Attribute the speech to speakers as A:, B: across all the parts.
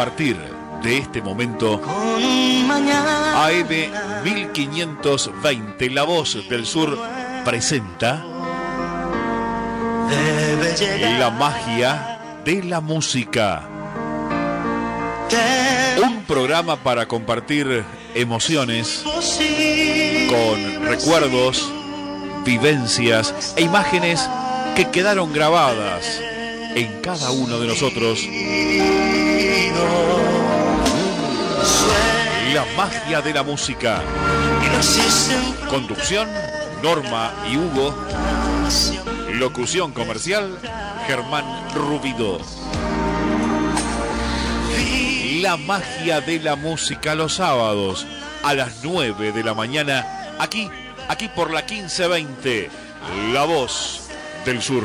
A: partir de este momento, AM 1520, La Voz del Sur presenta La magia de la música. Un programa para compartir emociones con recuerdos, vivencias e imágenes que quedaron grabadas en cada uno de nosotros. La magia de la música. Conducción, Norma y Hugo. Locución comercial, Germán Rubido. La magia de la música los sábados a las 9 de la mañana, aquí, aquí por la 1520, La Voz del Sur.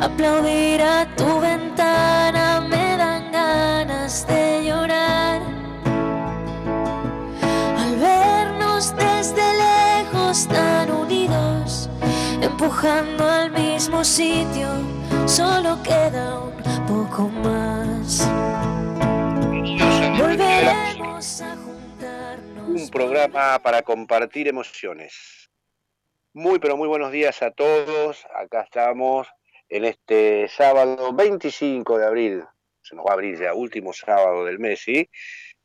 B: Aplaudir a tu ventana me dan ganas de llorar. Al vernos desde lejos tan unidos, empujando al mismo sitio, solo queda un poco más. Volveremos a juntarnos.
C: Un programa para compartir emociones. Muy, pero muy buenos días a todos. Acá estamos en este sábado 25 de abril. Se nos va a abrir ya último sábado del mes, ¿sí?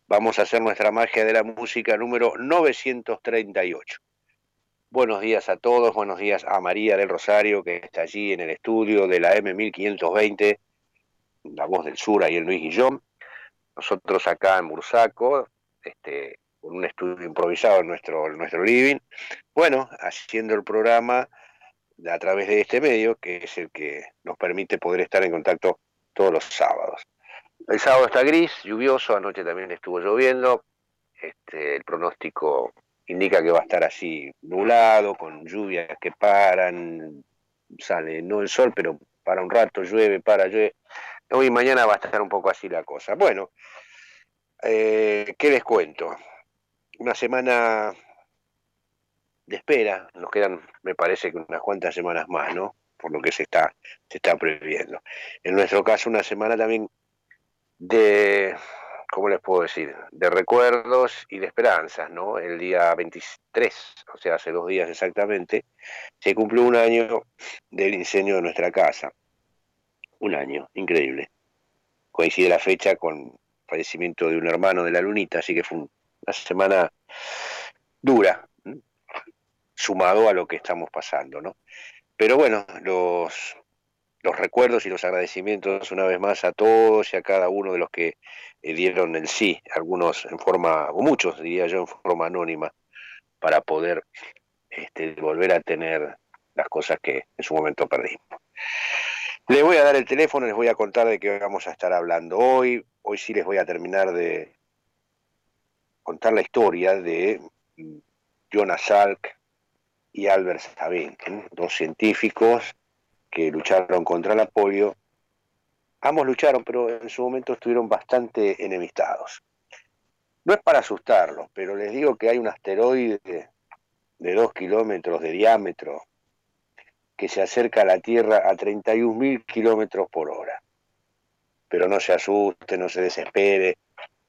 C: Vamos a hacer nuestra magia de la música número 938. Buenos días a todos, buenos días a María del Rosario, que está allí en el estudio de la M1520, La Voz del Sur, ahí en Luis Guillón. Nosotros acá en Bursaco, este, con un estudio improvisado en nuestro, en nuestro living. Bueno, haciendo el programa a través de este medio, que es el que nos permite poder estar en contacto todos los sábados. El sábado está gris, lluvioso, anoche también estuvo lloviendo. Este, el pronóstico indica que va a estar así nublado, con lluvias que paran, sale no el sol, pero para un rato llueve, para llueve. Hoy y mañana va a estar un poco así la cosa. Bueno, eh, ¿qué les cuento? Una semana de espera, nos quedan, me parece que unas cuantas semanas más, ¿no? Por lo que se está, se está previendo. En nuestro caso, una semana también de, ¿cómo les puedo decir? De recuerdos y de esperanzas, ¿no? El día 23, o sea, hace dos días exactamente, se cumplió un año del incendio de nuestra casa. Un año, increíble. Coincide la fecha con el fallecimiento de un hermano de la lunita, así que fue una semana dura, sumado a lo que estamos pasando, ¿no? Pero bueno, los, recuerdos y los agradecimientos una vez más a todos y a cada uno de los que eh, dieron el sí, algunos en forma, o muchos diría yo, en forma anónima, para poder este, volver a tener las cosas que en su momento perdimos. Les voy a dar el teléfono, les voy a contar de qué vamos a estar hablando hoy. Hoy sí les voy a terminar de contar la historia de Jonas Salk, y Albert Sabin, dos científicos que lucharon contra la polio. Ambos lucharon, pero en su momento estuvieron bastante enemistados. No es para asustarlos, pero les digo que hay un asteroide de dos kilómetros de diámetro que se acerca a la Tierra a 31.000 kilómetros por hora. Pero no se asuste, no se desespere,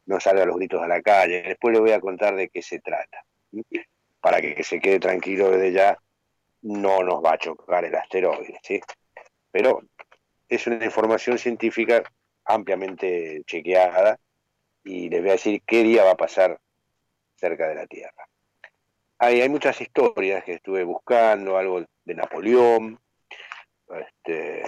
C: no salga los gritos a la calle. Después les voy a contar de qué se trata para que, se quede tranquilo desde ya, no nos va a chocar el asteroide, ¿sí? Pero es una información científica ampliamente chequeada y les voy a decir qué día va a pasar cerca de la Tierra. Hay, hay muchas historias que estuve buscando, algo de Napoleón, este,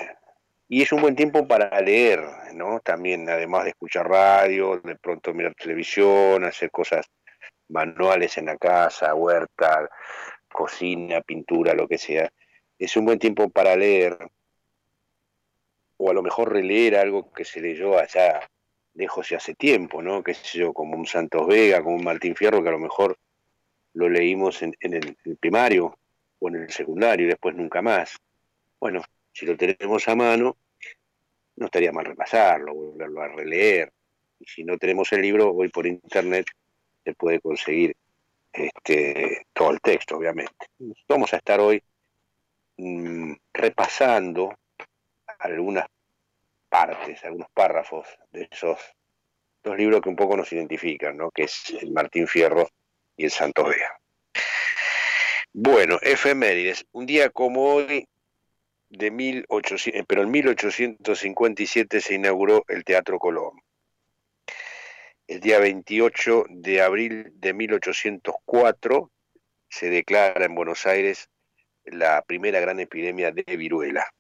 C: y es un buen tiempo para leer, ¿no? También, además de escuchar radio, de pronto mirar televisión, hacer cosas manuales en la casa, huerta, cocina, pintura, lo que sea. Es un buen tiempo para leer, o a lo mejor releer algo que se leyó allá lejos y hace tiempo, ¿no? Que sé yo, como un Santos Vega, como un Martín Fierro, que a lo mejor lo leímos en, el, primario o en el secundario y después nunca más. Bueno, si lo tenemos a mano, no estaría mal repasarlo, volverlo a releer. Y si no tenemos el libro, hoy por internet se puede conseguir este, todo el texto, obviamente. Vamos a estar hoy mm, repasando algunas partes, algunos párrafos de esos dos libros que un poco nos identifican, ¿no? que es el Martín Fierro y el Santos Vea. Bueno, efemérides. Un día como hoy, de 1800, eh, pero en 1857 se inauguró el Teatro Colón. El día 28 de abril de 1804 se declara en Buenos Aires la primera gran epidemia de viruela.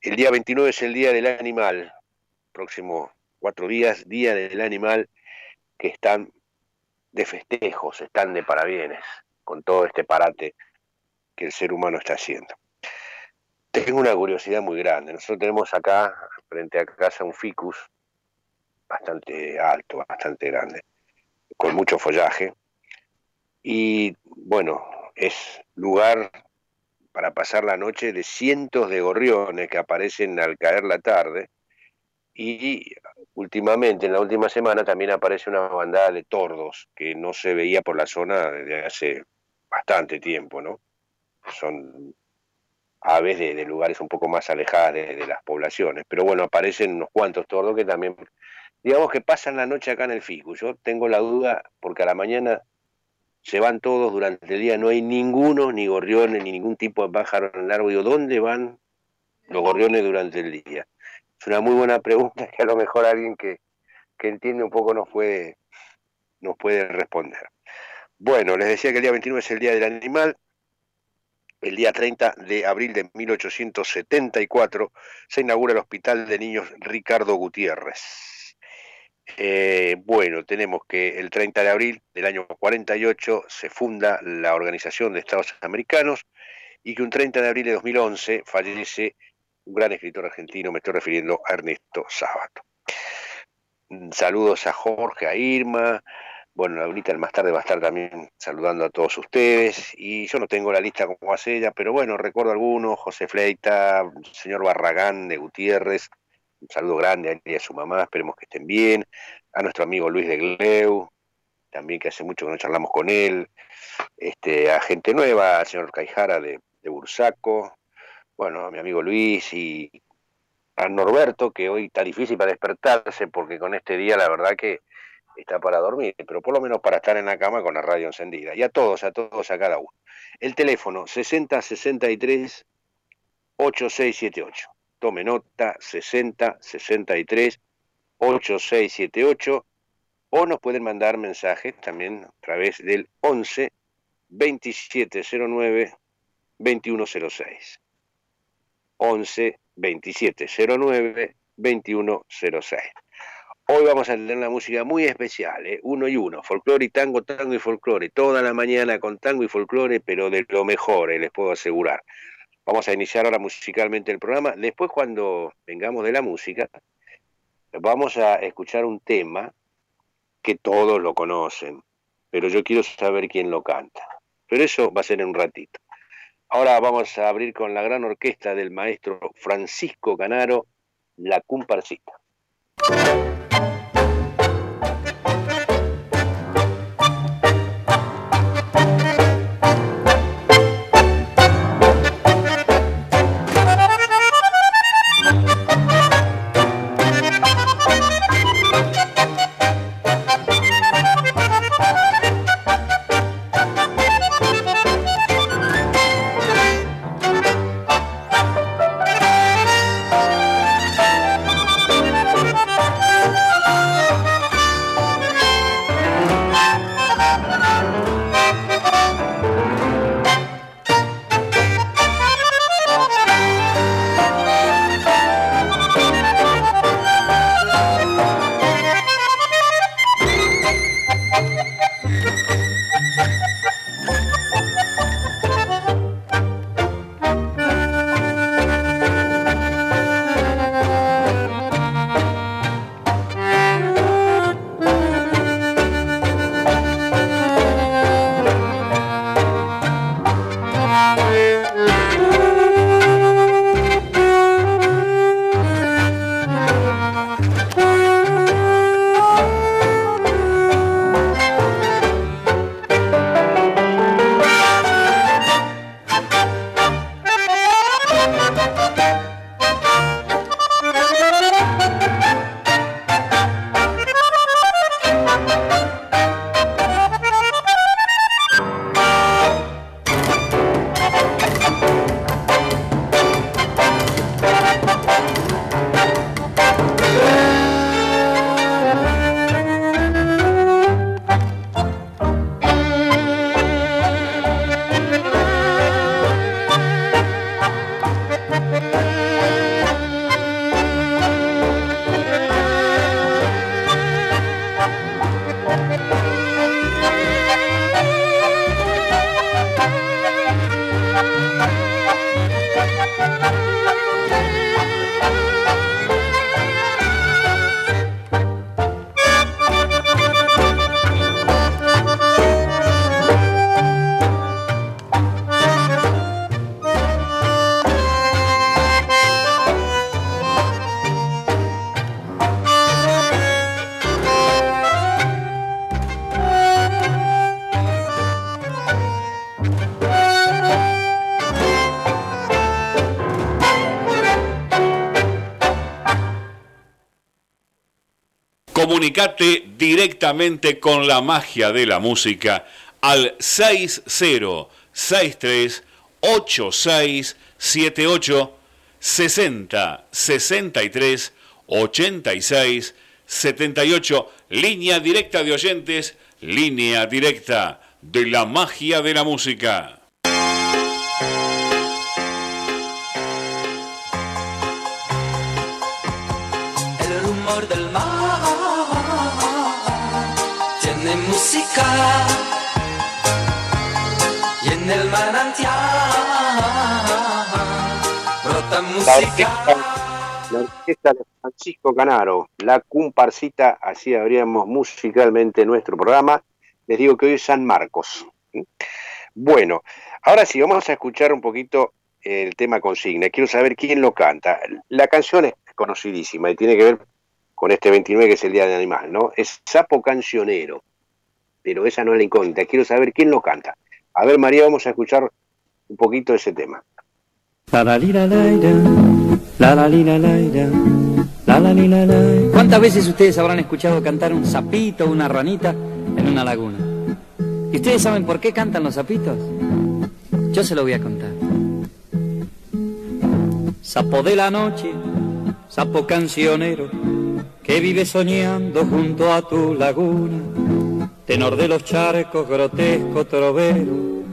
C: El día 29 es el Día del Animal, próximo cuatro días, Día del Animal, que están de festejos, están de parabienes con todo este parate que el ser humano está haciendo. Tengo una curiosidad muy grande. Nosotros tenemos acá, frente a casa, un ficus bastante alto, bastante grande, con mucho follaje. Y bueno, es lugar para pasar la noche de cientos de gorriones que aparecen al caer la tarde y últimamente, en la última semana, también aparece una bandada de tordos que no se veía por la zona desde hace bastante tiempo, ¿no? Son aves de, lugares un poco más alejadas de, las poblaciones, pero bueno, aparecen unos cuantos tordos que también, digamos que pasan la noche acá en el Ficu. Yo tengo la duda porque a la mañana se van todos durante el día, no hay ninguno, ni gorriones, ni ningún tipo de pájaro en el árbol. Digo, ¿dónde van los gorriones durante el día? Es una muy buena pregunta que a lo mejor alguien que, entiende un poco nos puede, nos puede responder. Bueno, les decía que el día 29 es el Día del Animal. El día 30 de abril de 1874 se inaugura el Hospital de Niños Ricardo Gutiérrez. Eh, bueno, tenemos que el 30 de abril del año 48 se funda la Organización de Estados Americanos y que un 30 de abril de 2011 fallece un gran escritor argentino, me estoy refiriendo a Ernesto Sábato. Mm, saludos a Jorge, a Irma. Bueno, ahorita más tarde va a estar también saludando a todos ustedes. Y yo no tengo la lista como hace ella, pero bueno, recuerdo algunos, José Fleita, señor Barragán de Gutiérrez, un saludo grande a él y a su mamá, esperemos que estén bien. A nuestro amigo Luis de Gleu, también que hace mucho que no charlamos con él. Este, a gente nueva, al señor Caijara de, de Bursaco, bueno, a mi amigo Luis y a Norberto, que hoy está difícil para despertarse porque con este día la verdad que está para dormir, pero por lo menos para estar en la cama con la radio encendida. Y a todos, a todos, a cada uno. El teléfono 6063 8678. Tome nota 6063 8678 o nos pueden mandar mensajes también a través del 11 2709 2106. 11 27 09 21 06. Hoy vamos a tener una música muy especial, ¿eh? uno y uno, folclore y tango, tango y folclore, toda la mañana con tango y folclore, pero de lo mejor, eh, les puedo asegurar. Vamos a iniciar ahora musicalmente el programa. Después, cuando vengamos de la música, vamos a escuchar un tema que todos lo conocen, pero yo quiero saber quién lo canta. Pero eso va a ser en un ratito. Ahora vamos a abrir con la gran orquesta del maestro Francisco Canaro, La Comparsita.
A: Comunicate directamente con la magia de la música al 6063 8678 60 63 86 78 línea directa de oyentes, línea directa de la magia de la música.
D: Música y en el manantial brota música.
C: La orquesta de Francisco Canaro, la comparsita, así abríamos musicalmente nuestro programa. Les digo que hoy es San Marcos. Bueno, ahora sí, vamos a escuchar un poquito el tema consigna. Quiero saber quién lo canta. La canción es conocidísima y tiene que ver con este 29 que es el Día del Animal, ¿no? Es Sapo Cancionero, pero esa no es la incógnita. Quiero saber quién lo canta. A ver, María, vamos a escuchar un poquito ese tema.
E: ¿Cuántas veces ustedes habrán escuchado cantar un sapito o una ranita en una laguna? ¿Y ustedes saben por qué cantan los sapitos? Yo se lo voy a contar. Sapo de la noche, sapo cancionero, que vive soñando junto a tu laguna, tenor de los charcos, grotesco trovero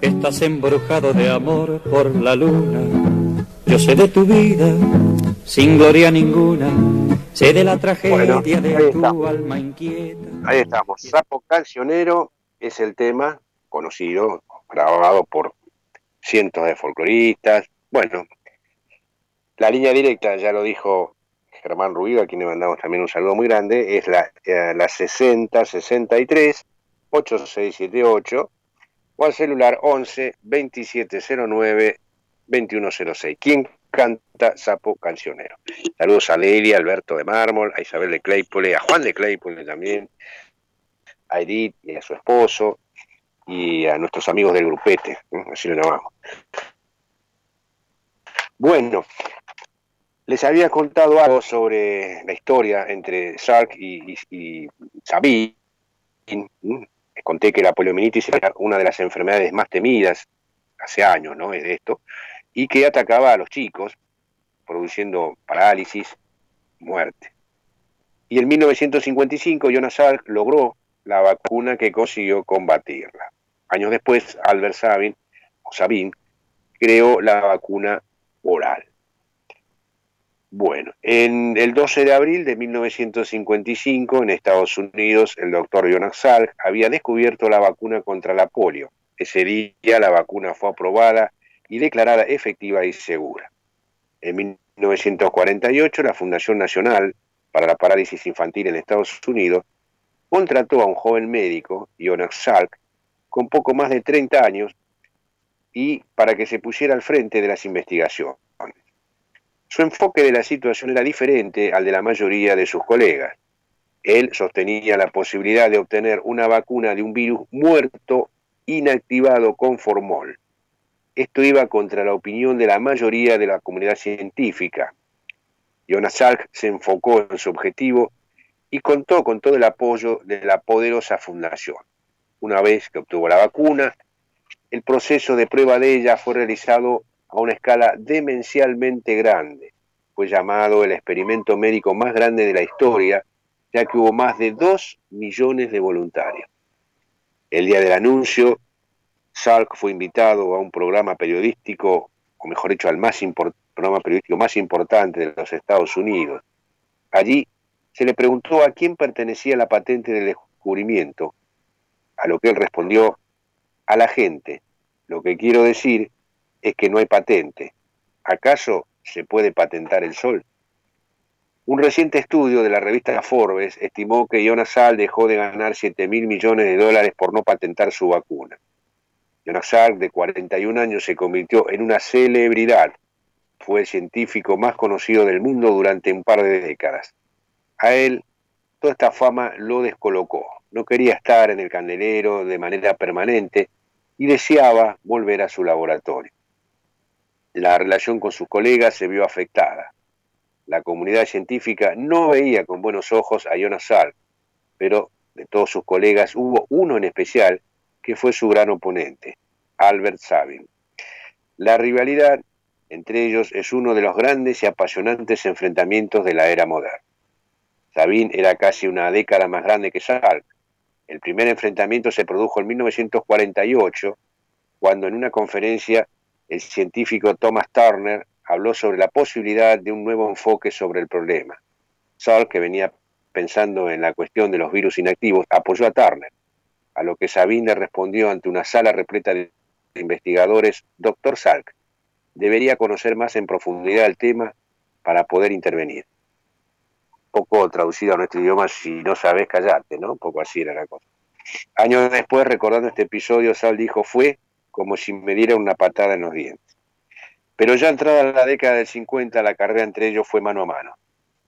E: Estás embrujado de amor por la luna. Yo sé de tu vida, sin gloria ninguna. Sé de la tragedia
C: Bueno,
E: de tu alma inquieta.
C: Ahí estamos. Sapo Cancionero es el tema conocido, grabado por cientos de folcloristas. Bueno, la línea directa, ya lo dijo Germán Rubio, a quien le mandamos también un saludo muy grande, es la, eh, la 60 63 8678 o al celular 11 2709 2106. ¿Quién canta Sapo Cancionero? Saludos a Lelia, Alberto de Mármol, a Isabel de Claypole, a Juan de Claypole también, a Edith y a su esposo y a nuestros amigos del grupete, ¿eh? así lo llamamos. Bueno, les había contado algo sobre la historia entre Sark y, Sabine. Les conté que la poliomielitis era una de las enfermedades más temidas hace años, ¿no? Es de esto, y que atacaba a los chicos, produciendo parálisis, muerte. Y en 1955 Jonas Salk logró la vacuna que consiguió combatirla. Años después, Albert Sabin, o Sabin, creó la vacuna oral. Bueno, en el 12 de abril de 1955, en Estados Unidos, el doctor Jonas Salk había descubierto la vacuna contra la polio. Ese día la vacuna fue aprobada y declarada efectiva y segura. En 1948, la Fundación Nacional para la Parálisis Infantil en Estados Unidos contrató a un joven médico, Jonas Salk, con poco más de 30 años, y para que se pusiera al frente de las investigaciones. Su enfoque de la situación era diferente al de la mayoría de sus colegas. Él sostenía la posibilidad de obtener una vacuna de un virus muerto inactivado con formol. Esto iba contra la opinión de la mayoría de la comunidad científica. Jonas Salk se enfocó en su objetivo y contó con todo el apoyo de la poderosa fundación. Una vez que obtuvo la vacuna, el proceso de prueba de ella fue realizado a una escala demencialmente grande. Fue llamado el experimento médico más grande de la historia, ya que hubo más de 2 millones de voluntarios. El día del anuncio, Salk fue invitado a un programa periodístico, o mejor dicho, al más programa periodístico más importante de los Estados Unidos. Allí se le preguntó a quién pertenecía la patente del descubrimiento, a lo que él respondió, a la gente. Lo que quiero decir es que no hay patente. ¿Acaso se puede patentar el sol? Un reciente estudio de la revista Forbes estimó que Jonas Salk dejó de ganar 7 mil millones de dólares por no patentar su vacuna. Jonas Salk, de 41 años, se convirtió en una celebridad. Fue el científico más conocido del mundo durante un par de décadas. A él, toda esta fama lo descolocó. No quería estar en el candelero de manera permanente y deseaba volver a su laboratorio. La relación con sus colegas se vio afectada. La comunidad científica no veía con buenos ojos a Jonas Salk, pero de todos sus colegas hubo uno en especial que fue su gran oponente, Albert Sabin. La rivalidad entre ellos es uno de los grandes y apasionantes enfrentamientos de la era moderna. Sabin era casi una década más grande que Salk. El primer enfrentamiento se produjo en 1948, cuando en una conferencia el científico Thomas Turner habló sobre la posibilidad de un nuevo enfoque sobre el problema. Salk, que venía pensando en la cuestión de los virus inactivos, apoyó a Turner, a lo que Sabin le respondió ante una sala repleta de investigadores, Dr. Salk, debería conocer más en profundidad el tema para poder intervenir. Poco traducido a nuestro idioma, si no sabes, callarte, ¿no? Un poco así era la cosa. Años después, recordando este episodio, Sal dijo, fue como si me diera una patada en los dientes. Pero ya entrada la década del 50, la carrera entre ellos fue mano a mano.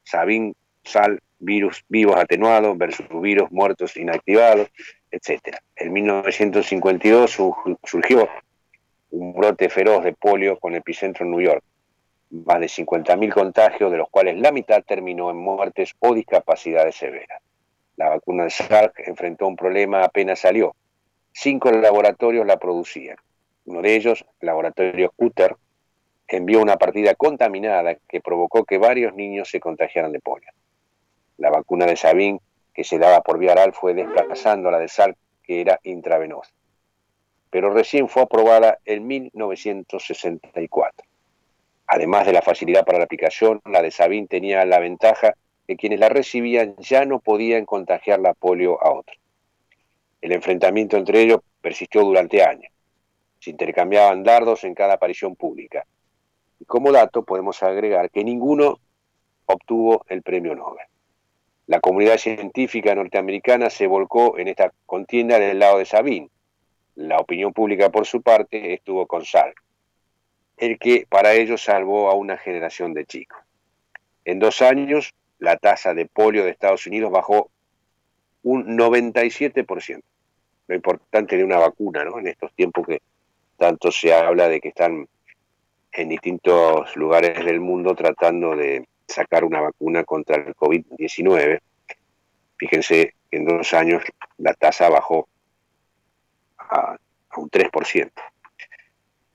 C: Sabin, Sal, virus vivos atenuados versus virus muertos inactivados, etc. En 1952 surgió un brote feroz de polio con epicentro en New York. Más de 50.000 contagios, de los cuales la mitad terminó en muertes o discapacidades severas. La vacuna de Salk enfrentó un problema apenas salió. Cinco laboratorios la producían. Uno de ellos, el laboratorio Cutter, envió una partida contaminada que provocó que varios niños se contagiaran de polio. La vacuna de Sabin, que se daba por vía oral, fue desplazando a la de Salk, que era intravenosa pero recién fue aprobada en 1964. Además de la facilidad para la aplicación, la de Sabin tenía la ventaja que quienes la recibían ya no podían contagiar la polio a otros. El enfrentamiento entre ellos persistió durante años. Se intercambiaban dardos en cada aparición pública. Y como dato podemos agregar que ninguno obtuvo el premio Nobel. La comunidad científica norteamericana se volcó en esta contienda del lado de Sabin, la opinión pública, por su parte, estuvo con Salk, el que para ello salvó a una generación de chicos. En dos años, la tasa de polio de Estados Unidos bajó un 97%. Lo importante de una vacuna, ¿no? En estos tiempos que tanto se habla de que están en distintos lugares del mundo tratando de sacar una vacuna contra el COVID-19. Fíjense que en dos años la tasa bajó a, un 3%.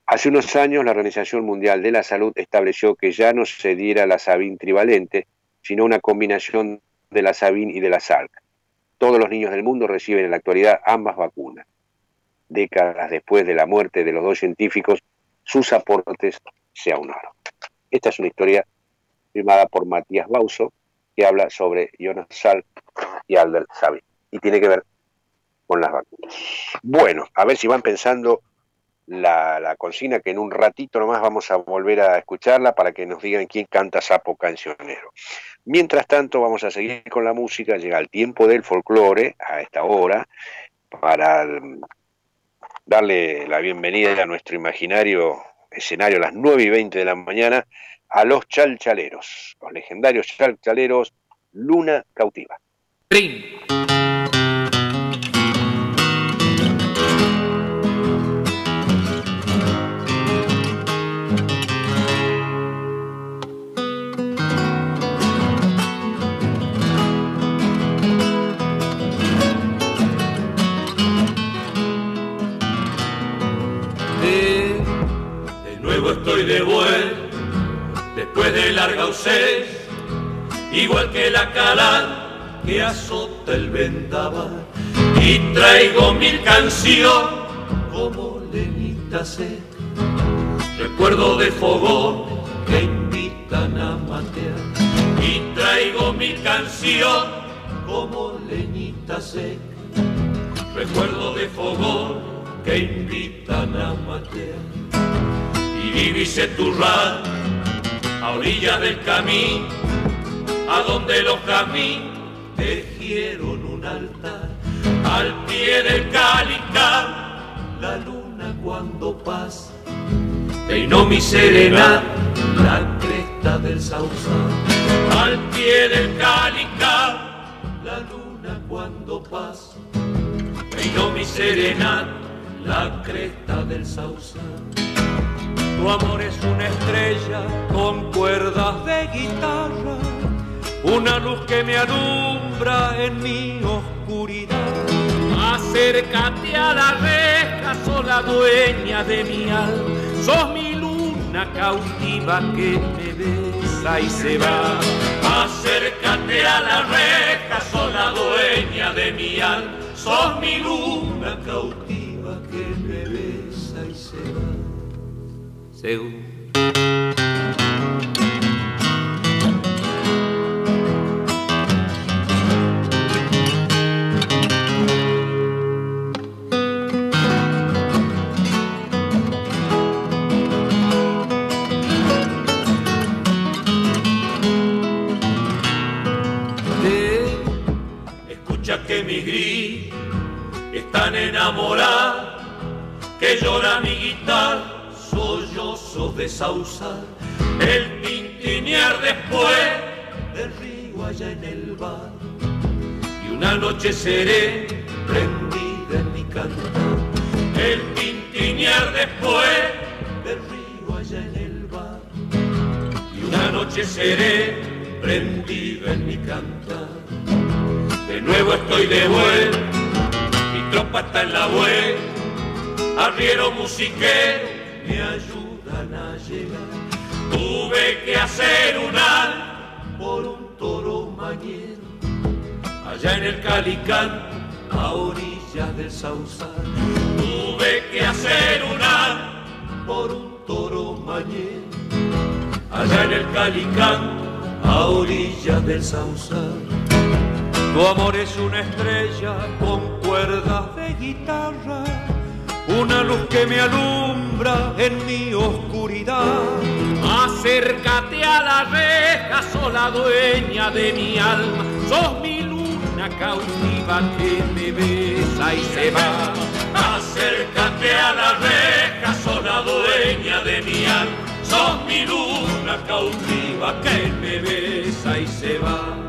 C: Hace unos años la Organización Mundial de la Salud estableció que ya no se diera la Sabin trivalente, sino una combinación de la Sabin y de la Salk. Todos los niños del mundo reciben en la actualidad ambas vacunas. Décadas después de la muerte de los dos científicos, sus aportes se aunaron. Esta es una historia firmada por Matías Bauso, que habla sobre Jonas Salk y Albert Sabin. Y tiene que ver con las vacunas. Bueno, a ver si van pensando la, la, consigna que en un ratito nomás vamos a volver a escucharla para que nos digan quién canta Sapo Cancionero. Mientras tanto vamos a seguir con la música, llega el tiempo del folclore a esta hora para mm, darle la bienvenida a nuestro imaginario escenario a las 9 y 20 de la mañana a los chalchaleros, los legendarios chalchaleros Luna Cautiva.
F: estoy larga igual que la cala que azota el vendaval. Y traigo mil canciones como lenita seca, recuerdo de fogón que invitan a matear. Y traigo mil canciones como leñita seca, recuerdo de fogón que invitan a matear y divise tu ral a orillas del camino, a donde los caminos tejieron un altar, al pie del cálica, la luna cuando pasa, peinó mi serena la cresta del sausal, al pie del cálica, la luna cuando pasa, peinó mi serena la cresta del sausal. Tu amor es una estrella con cuerdas de guitarra una luz que me alumbra en mi oscuridad. Acércate a la reja, sola dueña de mi alma, sos mi luna cautiva que me besa y se va. Acércate a la reja, sola dueña de mi alma, sos mi luna cautiva que me besa y se va. Según Escucha que mi gris están enamoradas, que llora mi guitarra, sollozos de sausal, el tintinear después del río allá en el bar, y una noche seré prendida en mi cantar, el tintinear después del río allá en el bar, y una noche seré prendida en mi cantar. De nuevo estoy de vuelta, mi tropa está en la vuelta, arriero musiquero me ayudan a llegar. Tuve que hacer un al por un toro mañero, allá en el Calicán, a orillas del Sausal. Tuve que hacer un al por un toro mañero, allá en el Calicán, a orillas del Sausal. Tu amor es una estrella con cuerdas de guitarra, una luz que me alumbra en mi oscuridad. Acércate a la reja, sola dueña de mi alma, sos mi luna cautiva que me besa y se va. Acércate a la reja, sola dueña de mi alma, sos mi luna cautiva que me besa y se va.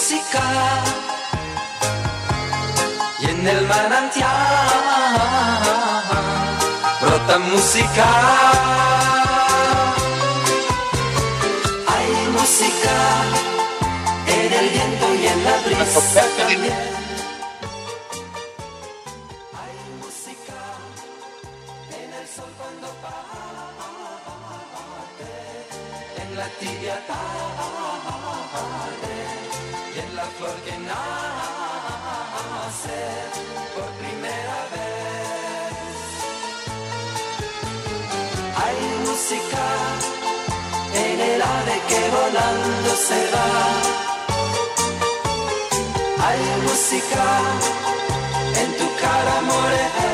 D: Música y en el manantial brota música. Hay música en el viento y en la brisa también. Hay música en tu cara morena,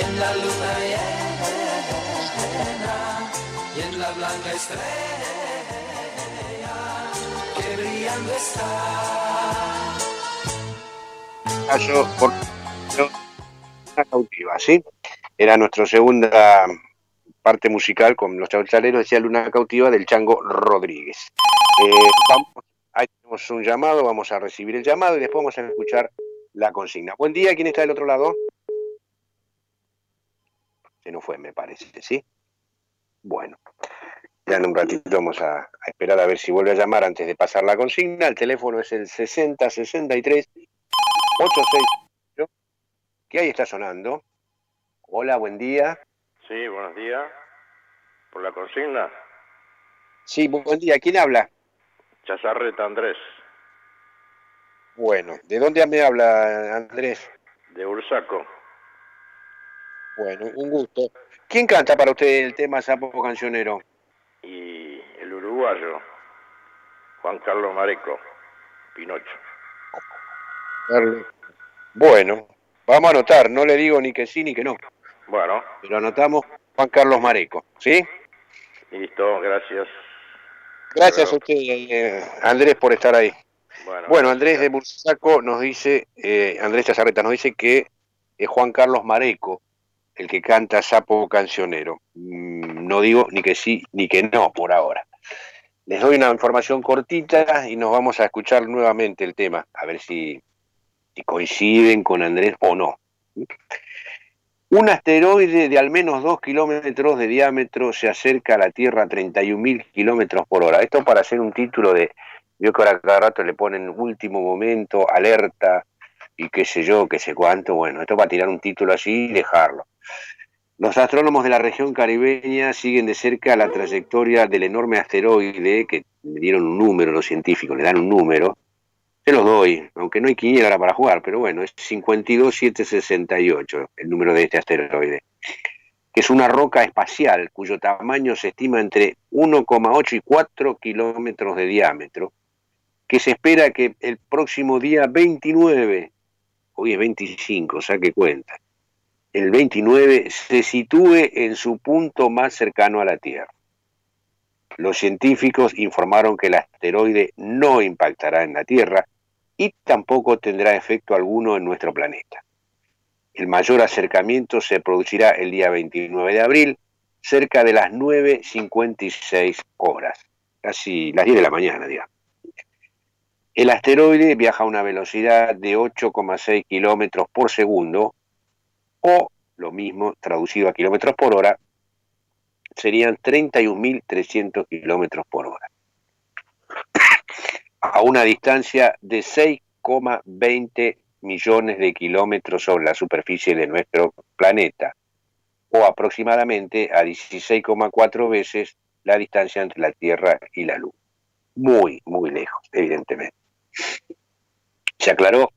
D: en la luna llena y en la blanca estrella que brillando está.
C: Caso por cautiva, ¿sí? Era nuestra segunda parte musical con los chalchaleros, decía Luna Cautiva del Chango Rodríguez. Eh, vamos, ahí tenemos un llamado, vamos a recibir el llamado y después vamos a escuchar la consigna. Buen día, ¿quién está del otro lado? Se nos fue, me parece, ¿sí? Bueno, ya en un ratito vamos a, a esperar a ver si vuelve a llamar antes de pasar la consigna. El teléfono es el 60 63 86. ¿Qué ahí está sonando? Hola, buen día.
G: Sí, buenos días. Por la consigna,
C: Sí, buen día. ¿Quién habla?
G: Chazarreta Andrés,
C: Bueno, ¿de dónde me habla Andrés?
G: de Ursaco.
C: Bueno, un gusto. ¿Quién canta para usted el tema Sapo Cancionero?
G: Y el uruguayo, Juan Carlos Mareco, Pinocho.
C: Carlos. Bueno, Vamos a anotar, no le digo ni que sí ni que no.
G: Bueno.
C: Pero anotamos Juan Carlos Mareco, ¿sí?
G: Listo, gracias.
C: Gracias a usted, eh, Andrés, por estar ahí. Bueno, Andrés de Bursaco nos dice, eh, Andrés Chazarreta nos dice que es Juan Carlos Mareco el que canta Sapo Cancionero. Mm, no digo ni que sí ni que no por ahora. Les doy una información cortita y nos vamos a escuchar nuevamente el tema, a ver si, si coinciden con Andrés o no. Un asteroide de al menos 2 kilómetros de diámetro se acerca a la Tierra a 31.000 kilómetros por hora. Esto para hacer un título de, yo que ahora cada rato le ponen último momento, alerta y qué sé yo, qué sé cuánto. Bueno, esto para tirar un título así y dejarlo. Los astrónomos de la región caribeña siguen de cerca la trayectoria del enorme asteroide, que le dieron un número los científicos, le dan un número, se los doy, aunque no hay quiniela para jugar, pero bueno, es 52768 el número de este asteroide, que es una roca espacial cuyo tamaño se estima entre 1,8 y 4 kilómetros de diámetro, que se espera que el próximo día 29, hoy es 25, saque cuenta, el 29 se sitúe en su punto más cercano a la Tierra. Los científicos informaron que el asteroide no impactará en la Tierra, y tampoco tendrá efecto alguno en nuestro planeta. El mayor acercamiento se producirá el día 29 de abril, cerca de las 9.56 horas, casi las 10 de la mañana, digamos. El asteroide viaja a una velocidad de 8,6 kilómetros por segundo, o lo mismo traducido a kilómetros por hora, serían 31.300 kilómetros por hora a una distancia de 6,20 millones de kilómetros sobre la superficie de nuestro planeta, o aproximadamente a 16,4 veces la distancia entre la Tierra y la Luna. Muy, muy lejos, evidentemente. Se aclaró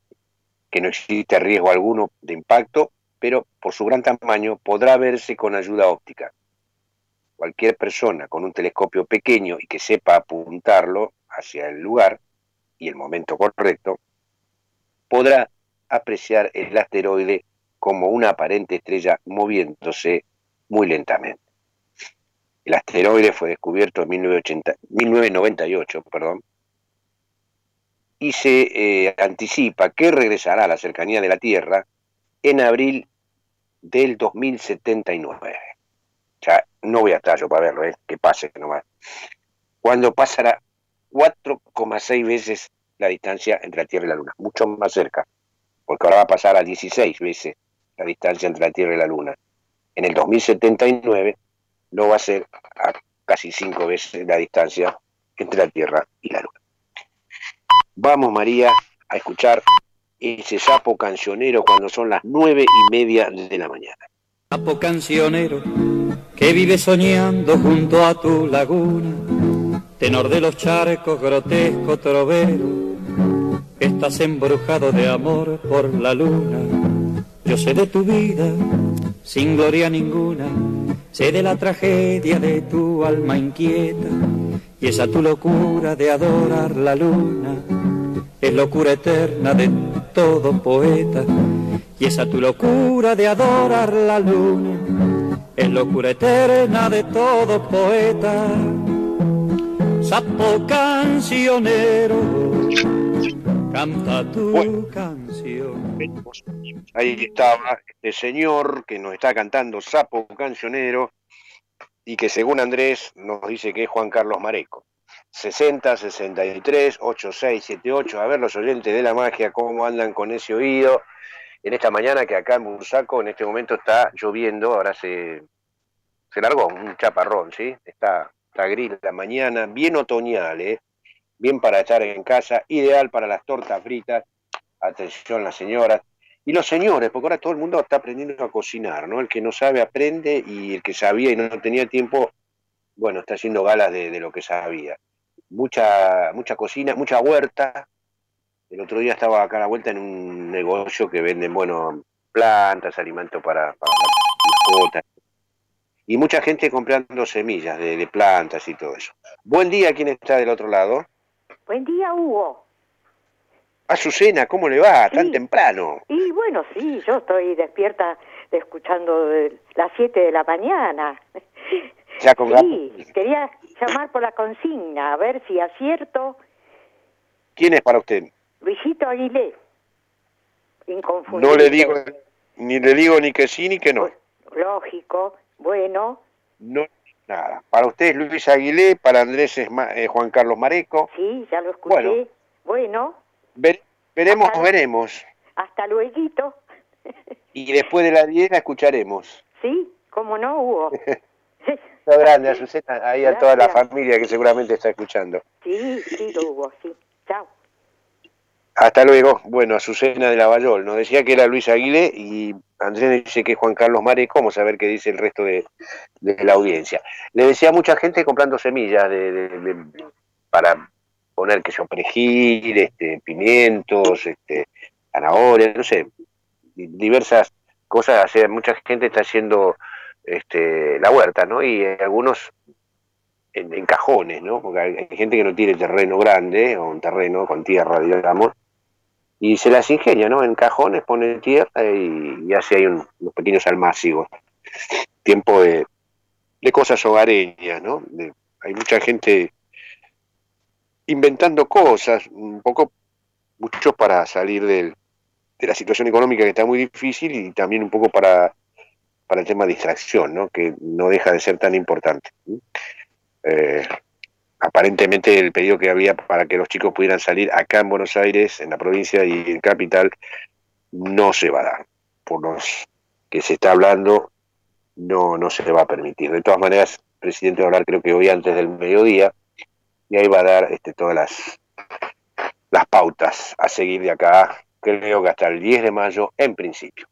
C: que no existe riesgo alguno de impacto, pero por su gran tamaño podrá verse con ayuda óptica. Cualquier persona con un telescopio pequeño y que sepa apuntarlo hacia el lugar y el momento correcto, podrá apreciar el asteroide como una aparente estrella moviéndose muy lentamente. El asteroide fue descubierto en 1998 perdón, y se eh, anticipa que regresará a la cercanía de la Tierra en abril del 2079. Ya no voy a estar yo para verlo, eh, que pase nomás. Cuando pasará 4,6 veces la distancia entre la Tierra y la Luna, mucho más cerca, porque ahora va a pasar a 16 veces la distancia entre la Tierra y la Luna. En el 2079 no va a ser a casi 5 veces la distancia entre la Tierra y la Luna. Vamos, María, a escuchar ese sapo cancionero cuando son las nueve y media de la mañana.
E: Sapo cancionero que vive soñando junto a tu laguna tenor de los charcos, grotesco trovero, estás embrujado de amor por la luna. Yo sé de tu vida, sin gloria ninguna, sé de la tragedia de tu alma inquieta, y esa tu locura de adorar la luna, es locura eterna de todo poeta, y esa tu locura de adorar la luna, es locura eterna de todo poeta sapo cancionero, canta tu canción.
C: Ahí estaba este señor que nos está cantando Sapo Cancionero y que según Andrés nos dice que es Juan Carlos Mareco. 60 63 8678. A ver los oyentes de la magia cómo andan con ese oído. En esta mañana que acá en Bursaco en este momento está lloviendo, ahora se, se largó un chaparrón, ¿sí? Está está gris la mañana, bien otoñal, ¿eh? bien para echar en casa, ideal para las tortas fritas, atención las señoras, y los señores, porque ahora todo el mundo está aprendiendo a cocinar, ¿no? El que no sabe aprende y el que sabía y no tenía tiempo, bueno, está haciendo galas de, lo que sabía. Mucha, mucha cocina, mucha huerta. El otro día estaba acá a la vuelta en un negocio que venden, bueno, plantas, alimentos para, para mascotas, y mucha gente comprando semillas de, plantas y todo eso. Buen día, ¿quién está del otro lado?
H: Buen día, Hugo.
C: Azucena, ¿cómo le va? Tan temprano.
H: Y bueno, sí, yo estoy despierta escuchando de las 7 de la mañana.
C: Ya con
H: Sí, quería llamar por la consigna, a ver si acierto.
C: ¿Quién es para usted?
H: Luisito Aguilé. Inconfundible.
C: No le digo, ni le digo ni que sí ni que no.
H: Lógico, bueno,
C: No, nada. Para usted es Luis Aguilé, para Andrés es Ma- eh, Juan Carlos Mareco.
H: sí, ya lo escuché.
C: Bueno.
H: Bueno,
C: Ver- veremos, veremos.
H: hasta luego.
C: Y después de la 10 la escucharemos.
H: Sí, cómo no, Hugo.
C: Lo grande, Azucena, ahí a toda la
H: Gracias.
C: familia que seguramente está escuchando.
H: Sí, sí, Hugo, sí. Chao.
C: Hasta luego. Bueno, Azucena de Lavallol. Nos decía que era Luis Aguilé y Andrés dice que es Juan Carlos Mareco. Vamos a ver qué dice el resto de, la audiencia. Le decía a mucha gente comprando semillas de, de- para poner que yo perejil, este, pimientos, este, zanahoria, no sé, di- diversas cosas. O mucha gente está haciendo este, la huerta, ¿no? Y algunos en, en cajones, ¿no? Porque hay gente que no tiene terreno grande o un terreno con tierra, digamos, y se las ingenia, ¿no? En cajones pone tierra y, y hace ahí un- unos pequeños almácigos. Tiempo de, de cosas hogareñas, ¿no? Hay mucha gente inventando cosas, un poco, muchos para salir de la situación económica que está muy difícil y también un poco para, para el tema de distracción, ¿no? Que no deja de ser tan importante. Eh, aparentemente el pedido que había para que los chicos pudieran salir acá en Buenos Aires, en la provincia y en capital, no se va a dar. Por los que se está hablando, no, no se va a permitir. De todas maneras, el presidente va a hablar creo que hoy antes del mediodía, y ahí va a dar este, todas las, las pautas a seguir de acá, creo que hasta el 10 de mayo en principio.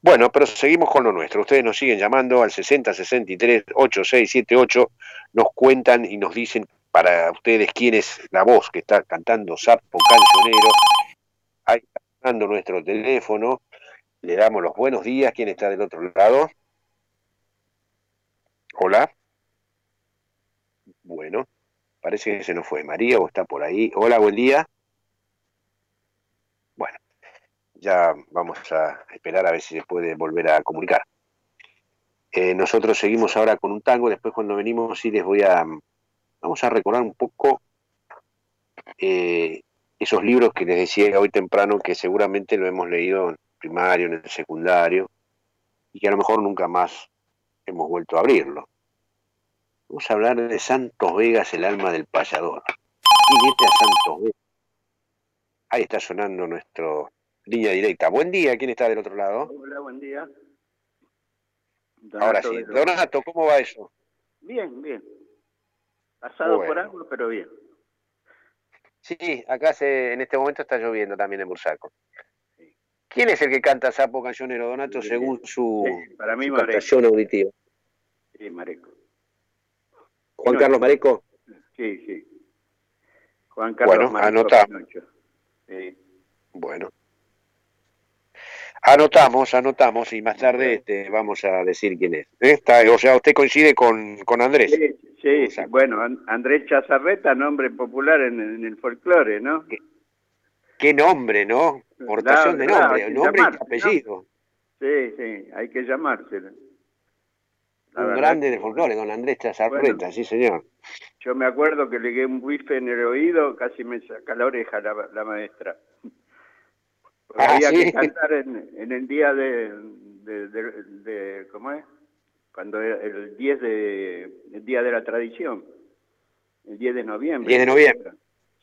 C: Bueno, pero seguimos con lo nuestro. Ustedes nos siguen llamando al 6063 8678, nos cuentan y nos dicen para ustedes quién es la voz que está cantando Sapo Cancionero. Ahí está sonando nuestro teléfono. Le damos los buenos días. ¿Quién está del otro lado? Hola. Bueno, parece que se nos fue. María o está por ahí. Hola, buen día. Bueno, ya vamos a esperar a ver si se puede volver a comunicar. Eh, nosotros seguimos ahora con un tango. Después, cuando venimos, sí les voy a. Vamos a recordar un poco eh, esos libros que les decía hoy temprano que seguramente lo hemos leído en primario, en el secundario, y que a lo mejor nunca más hemos vuelto a abrirlo. Vamos a hablar de Santos Vegas, el alma del payador. ¿Quién es a Santos Vegas? Ahí está sonando nuestro línea directa. Buen día, ¿quién está del otro lado?
I: Hola, buen día.
C: Ahora sí. Donato, ¿cómo va eso?
I: Bien, bien. Pasado por algo, pero bien.
C: Sí, acá se, en este momento está lloviendo también en Bursaco. ¿Quién es el que canta Sapo Cancionero, Donato,
I: Sí,
C: según su,
I: sí, para mí
C: su
I: Mareco.
C: captación auditiva?
I: Sí, Mareco.
C: Juan
I: No,
C: Carlos Mareco.
I: Sí, sí. Juan Carlos
C: Bueno,
I: Mareco
C: anota. Bueno. Anotamos, anotamos y más tarde este, vamos a decir quién es. O sea, usted coincide con, con Andrés.
I: Sí, sí, bueno, An- Andrés Chazarreta, nombre popular en, en el folclore, ¿no?
C: Qué nombre, ¿no? Portación de nombre,
I: claro,
C: nombre y apellido.
I: Sí, sí, hay que llamárselo. La
C: Un
I: verdad
C: grande del folclore, don Andrés Chazarreta,
I: Bueno.
C: sí señor.
I: Yo me acuerdo que le un bife en el oído, casi me saca la oreja la, la maestra.
C: Ah,
I: había
C: ¿sí?
I: que cantar en, en el día de, de, de- de- ¿cómo es? Cuando era el 10 de, el día de la tradición, el 10 de noviembre.
C: 10 de noviembre.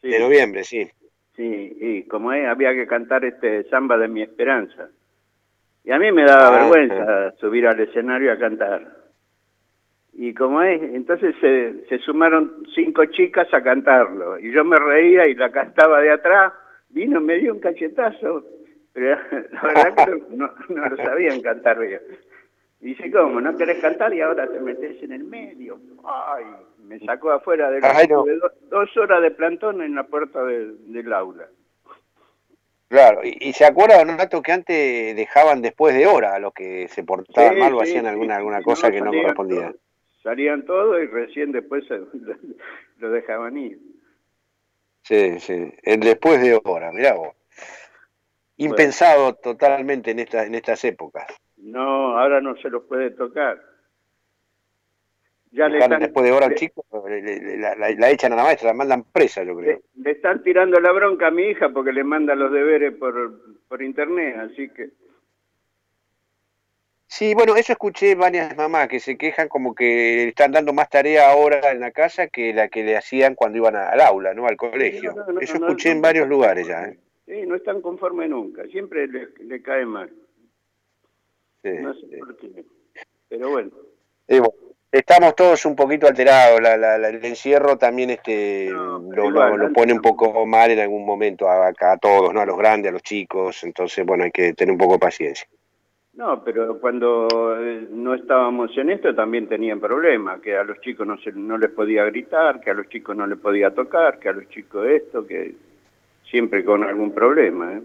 I: Sí,
C: De noviembre, sí.
I: sí, y como es, había que cantar este samba de mi esperanza. Y a mí me daba
C: Ah,
I: vergüenza subir al escenario a cantar. Y como es, entonces se, se sumaron cinco chicas a cantarlo. Y yo me reía y la cantaba de atrás. Vino, me dio un cachetazo. Pero la verdad que no, no lo sabían cantar bien. Dice, ¿cómo? ¿No querés cantar y ahora te metes en el medio? Ay, me sacó afuera de la...
C: Ay, no.
I: tuve do- dos horas de plantón en la puerta del- del aula.
C: Claro, y, y se acuerda, Donato, que antes dejaban después de hora a los que se portaban
I: Sí,
C: mal o
I: sí,
C: hacían
I: sí.
C: alguna, alguna
I: No,
C: cosa que no correspondía.
I: Salían todos y recién después se- lo dejaban ir.
C: Sí, sí, el después de hora, mirá vos. impensado totalmente en, esta, en estas épocas.
I: No, ahora no se los puede tocar. Ya le están,
C: después de hora al chico, le- le- la, la- la echan a la maestra, la mandan presa, yo creo.
I: le, le están tirando la bronca a mi hija porque le manda los deberes por, por internet, así que
C: Sí, bueno, eso escuché varias mamás que se quejan como que están dando más tarea ahora en la casa que la que le hacían cuando iban a- al aula, ¿no? Al colegio.
I: No, no, no,
C: eso escuché en varios lugares ya. ¿eh?
I: sí, no están conformes nunca, siempre le, le cae mal,
C: Sí,
I: no sé
C: sí.
I: por qué. Pero bueno,
C: Y bueno, estamos todos un poquito alterados. La, la- la- el encierro también este, lo, lo- pone un poco mal en algún momento a, a todos, ¿no? A los grandes, a los chicos. Entonces, bueno, hay que tener un poco de paciencia.
I: No, pero cuando eh, no estábamos en esto también tenían problemas, que a los chicos no, se, no les podía gritar, que a los chicos no les podía tocar, que a los chicos esto, que siempre con algún problema. ¿eh?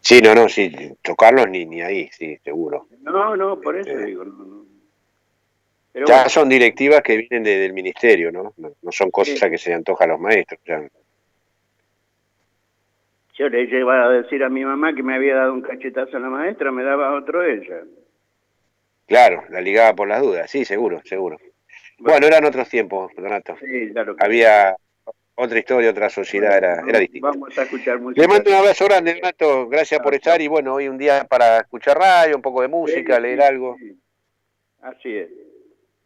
C: Sí, no, no, sí, tocarlos ni, ni ahí, sí, seguro.
I: No, no, por eso
C: Este,
I: digo. No, no. Pero
C: ya
I: bueno,
C: son directivas que vienen de- del ministerio, ¿no? No, no son cosas
I: Sí.
C: que se le antoja a los maestros. ya.
I: Yo le llevaba a decir a mi mamá que me había dado un cachetazo a la maestra, me daba otro ella.
C: Claro, la ligaba por las dudas, sí, seguro, seguro. Bueno, eran otros tiempos, Donato.
I: Sí, claro que
C: Había otra historia, otra sociedad, era, era distinta.
I: Vamos a escuchar música.
C: Le mando un abrazo grande, Donato. Gracias por estar. Y bueno, hoy un día para escuchar radio, un poco de música,
I: Sí,
C: leer
I: sí,
C: algo.
I: sí. Así es.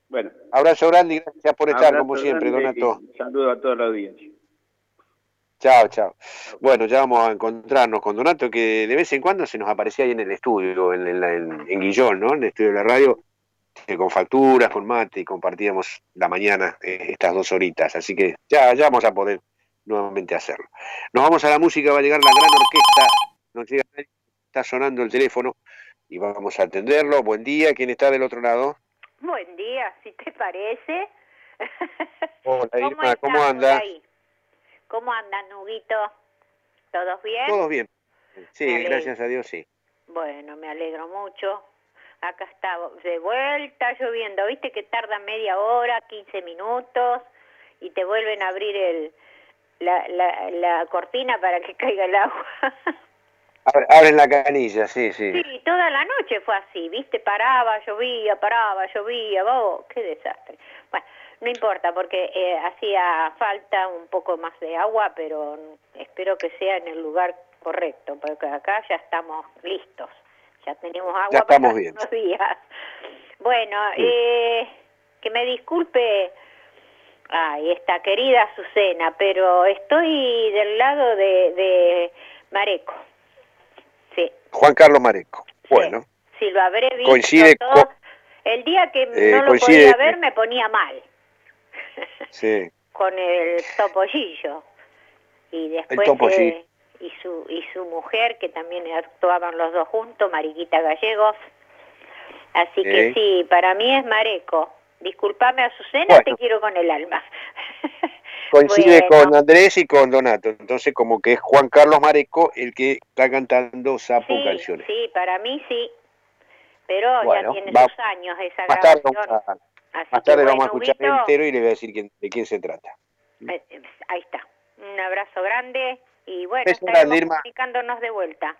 I: Bueno.
C: Abrazo grande y gracias por estar, como siempre, Donato.
I: Saludo a toda la audiencia.
C: Chao, chao. Bueno, ya vamos a encontrarnos con Donato, que de vez en cuando se nos aparecía ahí en el estudio, en, en la- en- en Guillón, ¿no? En el estudio de la radio, con facturas, con mate, y compartíamos la mañana eh, estas dos horitas. Así que ya, ya vamos a poder nuevamente hacerlo. Nos vamos a la música, va a llegar la gran orquesta. No llega nadie, está sonando el teléfono y vamos a atenderlo. Buen día, ¿quién está del otro lado?
J: Buen día, si te parece.
C: Hola,
J: ¿Cómo,
C: Irma, ¿cómo
J: estás
C: anda?
J: por ahí? ¿Cómo andan, Nuguito? ¿Todos bien?
C: Todos bien. Sí, gracias a Dios, sí.
J: Bueno, me alegro mucho. Acá está de vuelta lloviendo. ¿Viste que tarda media hora, 15 minutos y te vuelven a abrir el, la, la, la cortina para que caiga el agua?
C: Abre- Abren la canilla, sí, sí.
J: Sí, toda la noche fue así, ¿viste? Paraba, llovía, paraba, llovía, oh, qué desastre. Bueno, no importa porque eh, hacía falta un poco más de agua, pero espero que sea en el lugar correcto, porque acá ya estamos listos. Ya tenemos agua
C: Ya estamos
J: para
C: bien.
J: unos días. Bueno,
C: Sí.
J: eh, que me disculpe ay, esta querida Azucena, pero estoy del lado de, de Mareco. Sí,
C: Juan Carlos Mareco. Bueno,
J: si lo habré visto
C: Coincide
J: todo. El día que
C: Eh,
J: no lo
C: coincide-
J: podía ver me ponía mal
C: sí.
J: con el topollillo. Y después eh, y su y su mujer que también actuaban los dos juntos, Mariquita Gallegos. Así que
C: Sí.
J: sí, para mí es Mareco. Disculpame Azucena,
C: Bueno.
J: te quiero con el alma.
C: Coincide
J: Bueno.
C: con Andrés y con Donato. Entonces, como que es Juan Carlos Mareco el que está cantando Sapo
J: Sí,
C: Canciones.
J: sí, para mí sí. Pero
C: Bueno,
J: ya tiene
C: va-
J: sus años esa
C: Más tarde,
J: grabación. Así
C: más tarde vamos a
J: bueno,
C: escuchar
J: Huguito,
C: entero y le voy a decir quién- de quién se trata.
J: Eh, eh, Ahí está. Un abrazo grande y bueno, estaremos
C: grande,
J: comunicándonos de vuelta.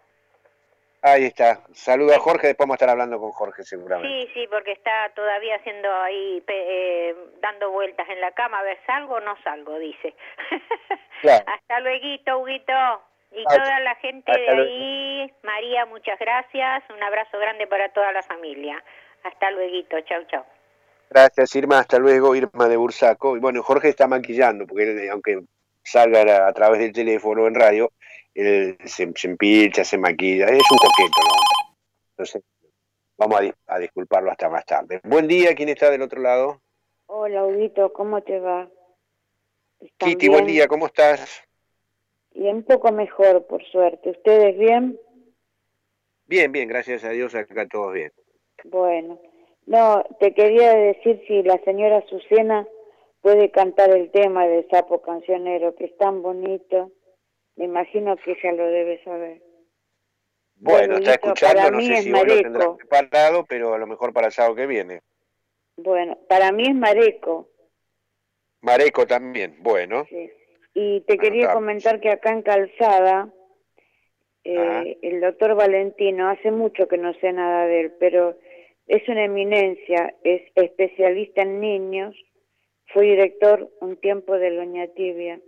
C: Ahí está. Saluda a Jorge, después vamos a estar hablando con Jorge seguramente.
J: Sí, sí, porque está todavía haciendo ahí, eh, dando vueltas en la cama, a ver, salgo o no salgo, dice.
C: Claro.
J: Hasta luego, Huguito. Y toda la gente de
C: luego.
J: ahí, María, muchas gracias. Un abrazo grande para toda la familia. Hasta luego, chau, chau.
C: Gracias, Irma. Hasta luego, Irma de Bursaco. Y bueno, Jorge está maquillando, porque él, aunque salga a, a través del teléfono en radio, él se, se empilcha, se maquilla. Es un coqueto, ¿no? Entonces, vamos a, a disculparlo hasta más tarde. Buen día, ¿quién está del otro lado?
K: Hola, Huguito, ¿cómo te va? ¿Están
C: Kitty, buen día, ¿cómo estás?
K: Y un poco mejor, por suerte. ¿Ustedes bien?
C: Bien, bien, gracias a Dios, acá todos bien.
K: Bueno. No, te quería decir si la señora Azucena puede cantar el tema de Sapo Cancionero, que es tan bonito. Me imagino que ella lo debe saber.
C: Bueno, está escuchando,
K: para
C: no sé
K: es
C: si vos lo tendrás
K: Mareco.
C: preparado, pero a lo mejor para el sábado que viene.
K: Bueno, para mí es Mareco.
C: Mareco también, bueno.
K: Y te quería
C: Anotamos.
K: comentar que acá en Calzada Eh, el doctor Valentino, hace mucho que no sé nada de él, pero es una eminencia, es especialista en niños, fue director un tiempo de Loña Tibia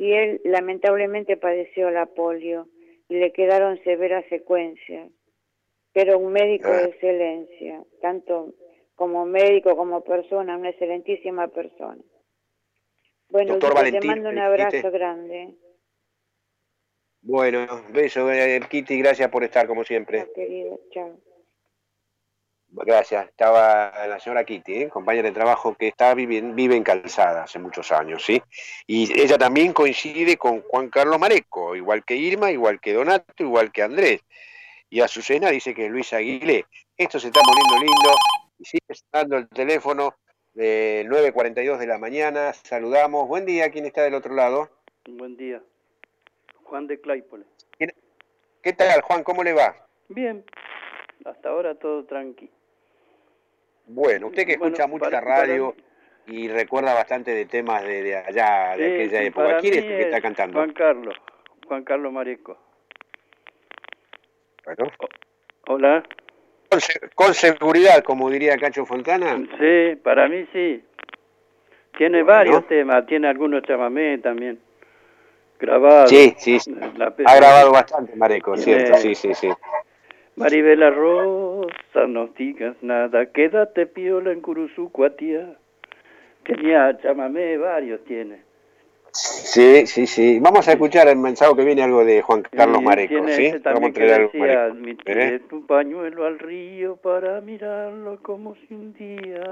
K: y él lamentablemente padeció la polio y le quedaron severas secuencias, pero un médico de excelencia, tanto como médico como persona, una excelentísima persona. Bueno,
C: Doctor
K: te
C: Valentín,
K: mando un
C: ¿viste?
K: abrazo grande,
C: Bueno, beso, eh, Kitty, gracias por estar como siempre.
K: querido. Chao.
C: Gracias. Estaba la señora Kitty, ¿eh? compañera de trabajo que está vive, vive en Calzada hace muchos años, ¿sí? Y ella también coincide con Juan Carlos Mareco, igual que Irma, igual que Donato, igual que Andrés. Y Azucena dice que Luis Aguilé. Esto se está poniendo lindo y sigue sonando el teléfono de 9.42 de la mañana. Saludamos. Buen día, ¿quién está del otro lado?
L: Buen día. Juan de Claypole.
C: ¿Qué tal, Juan? ¿Cómo le va?
L: Bien. Hasta ahora todo tranqui.
C: Bueno, usted que
L: Bueno,
C: escucha mucha
L: para- para
C: radio y recuerda bastante de temas de, de allá, de
L: Sí,
C: aquella época. ¿Quién es el que está cantando?
L: Juan Carlos. Juan Carlos Mareco.
C: Bueno.
L: Hola.
C: Con, se- con seguridad, como diría Cacho Fontana.
L: Sí, para mí sí. Tiene varios temas, tiene algunos chamamé también. Grabados.
C: Sí, sí, sí. Ha grabado bastante, Mareco, ¿cierto?
L: Sí,
C: sí, sí.
L: Maribela Rosa, no digas nada, quédate piola en Curuzucuatía. Tenía chamamé, varios tiene.
C: Sí, sí, sí. Vamos a escuchar el mensaje que viene algo de Juan Carlos Mareco, ¿sí? Vamos a algo Mareco.
L: "Mi-
C: ¿Eh?
L: tu pañuelo al río para mirarlo como si un día...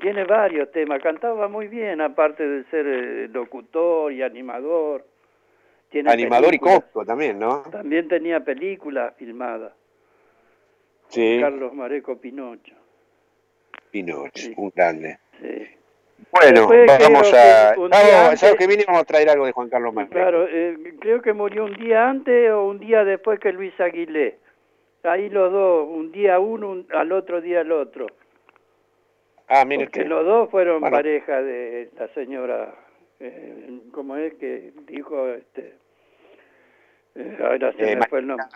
L: Tiene varios temas, cantaba muy bien, aparte de ser eh, locutor y animador. Tiene
C: Animador y cómico también, ¿no?
L: También tenía películas filmadas.
C: Sí.
L: Carlos Mareco Pinocho.
C: Pinocho, un grande.
L: Sí.
C: Bueno,
L: Después
C: vamos a...
L: que
C: sábado
L: antes-
C: que viene vamos a traer algo de Juan Carlos Mareco.
L: Claro, eh, creo que murió un día antes o un día después que Luis Aguilé. Ahí los dos, un día uno, un- al otro día el otro.
C: Ah, mire
L: Porque
C: usted.
L: los dos fueron
C: Bueno.
L: pareja de la señora, eh, ¿cómo es que dijo? este eh, Ahora se
C: Eh,
L: me fue el nombre.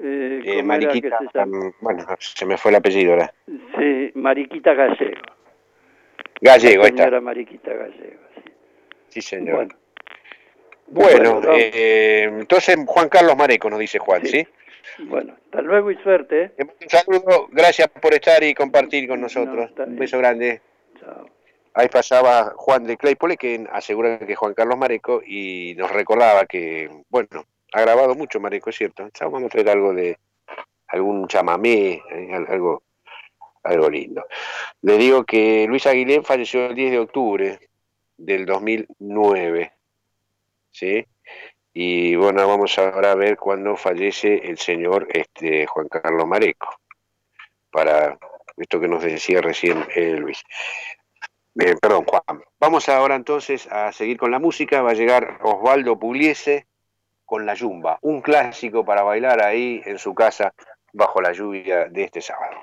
L: Eh,
C: Eh,
L: ¿cómo era
C: Mariquita,
L: se
C: bueno, se me fue el apellido ahora.
L: Sí, Mariquita Gallego.
C: Gallego, ahí está.
L: Mariquita Gallego.
C: Sí, señor.
L: Bueno.
C: Bueno,
L: Bueno, vamos.
C: eh, entonces Juan Carlos Mareco nos dice Juan, ¿sí?
L: Bueno, hasta luego y suerte. ¿eh?
C: Un saludo, gracias por estar y compartir con nosotros. Un beso grande. Ahí pasaba Juan de Claypole, que asegura que Juan Carlos Mareco y nos recordaba que, bueno, ha grabado mucho Mareco, es cierto. Vamos a traer algo de algún chamamé, eh, al- algo, algo lindo. Le digo que Luis Aguilén falleció el 10 de octubre del 2009, ¿sí? Y bueno, vamos ahora a ver cuándo fallece el señor este, Juan Carlos Mareco, para esto que nos decía recién eh, Luis. Eh, perdón, Juan. Vamos ahora entonces a seguir con la música. Va a llegar Osvaldo Pugliese con La Yumba, un clásico para bailar ahí en su casa bajo la lluvia de este sábado.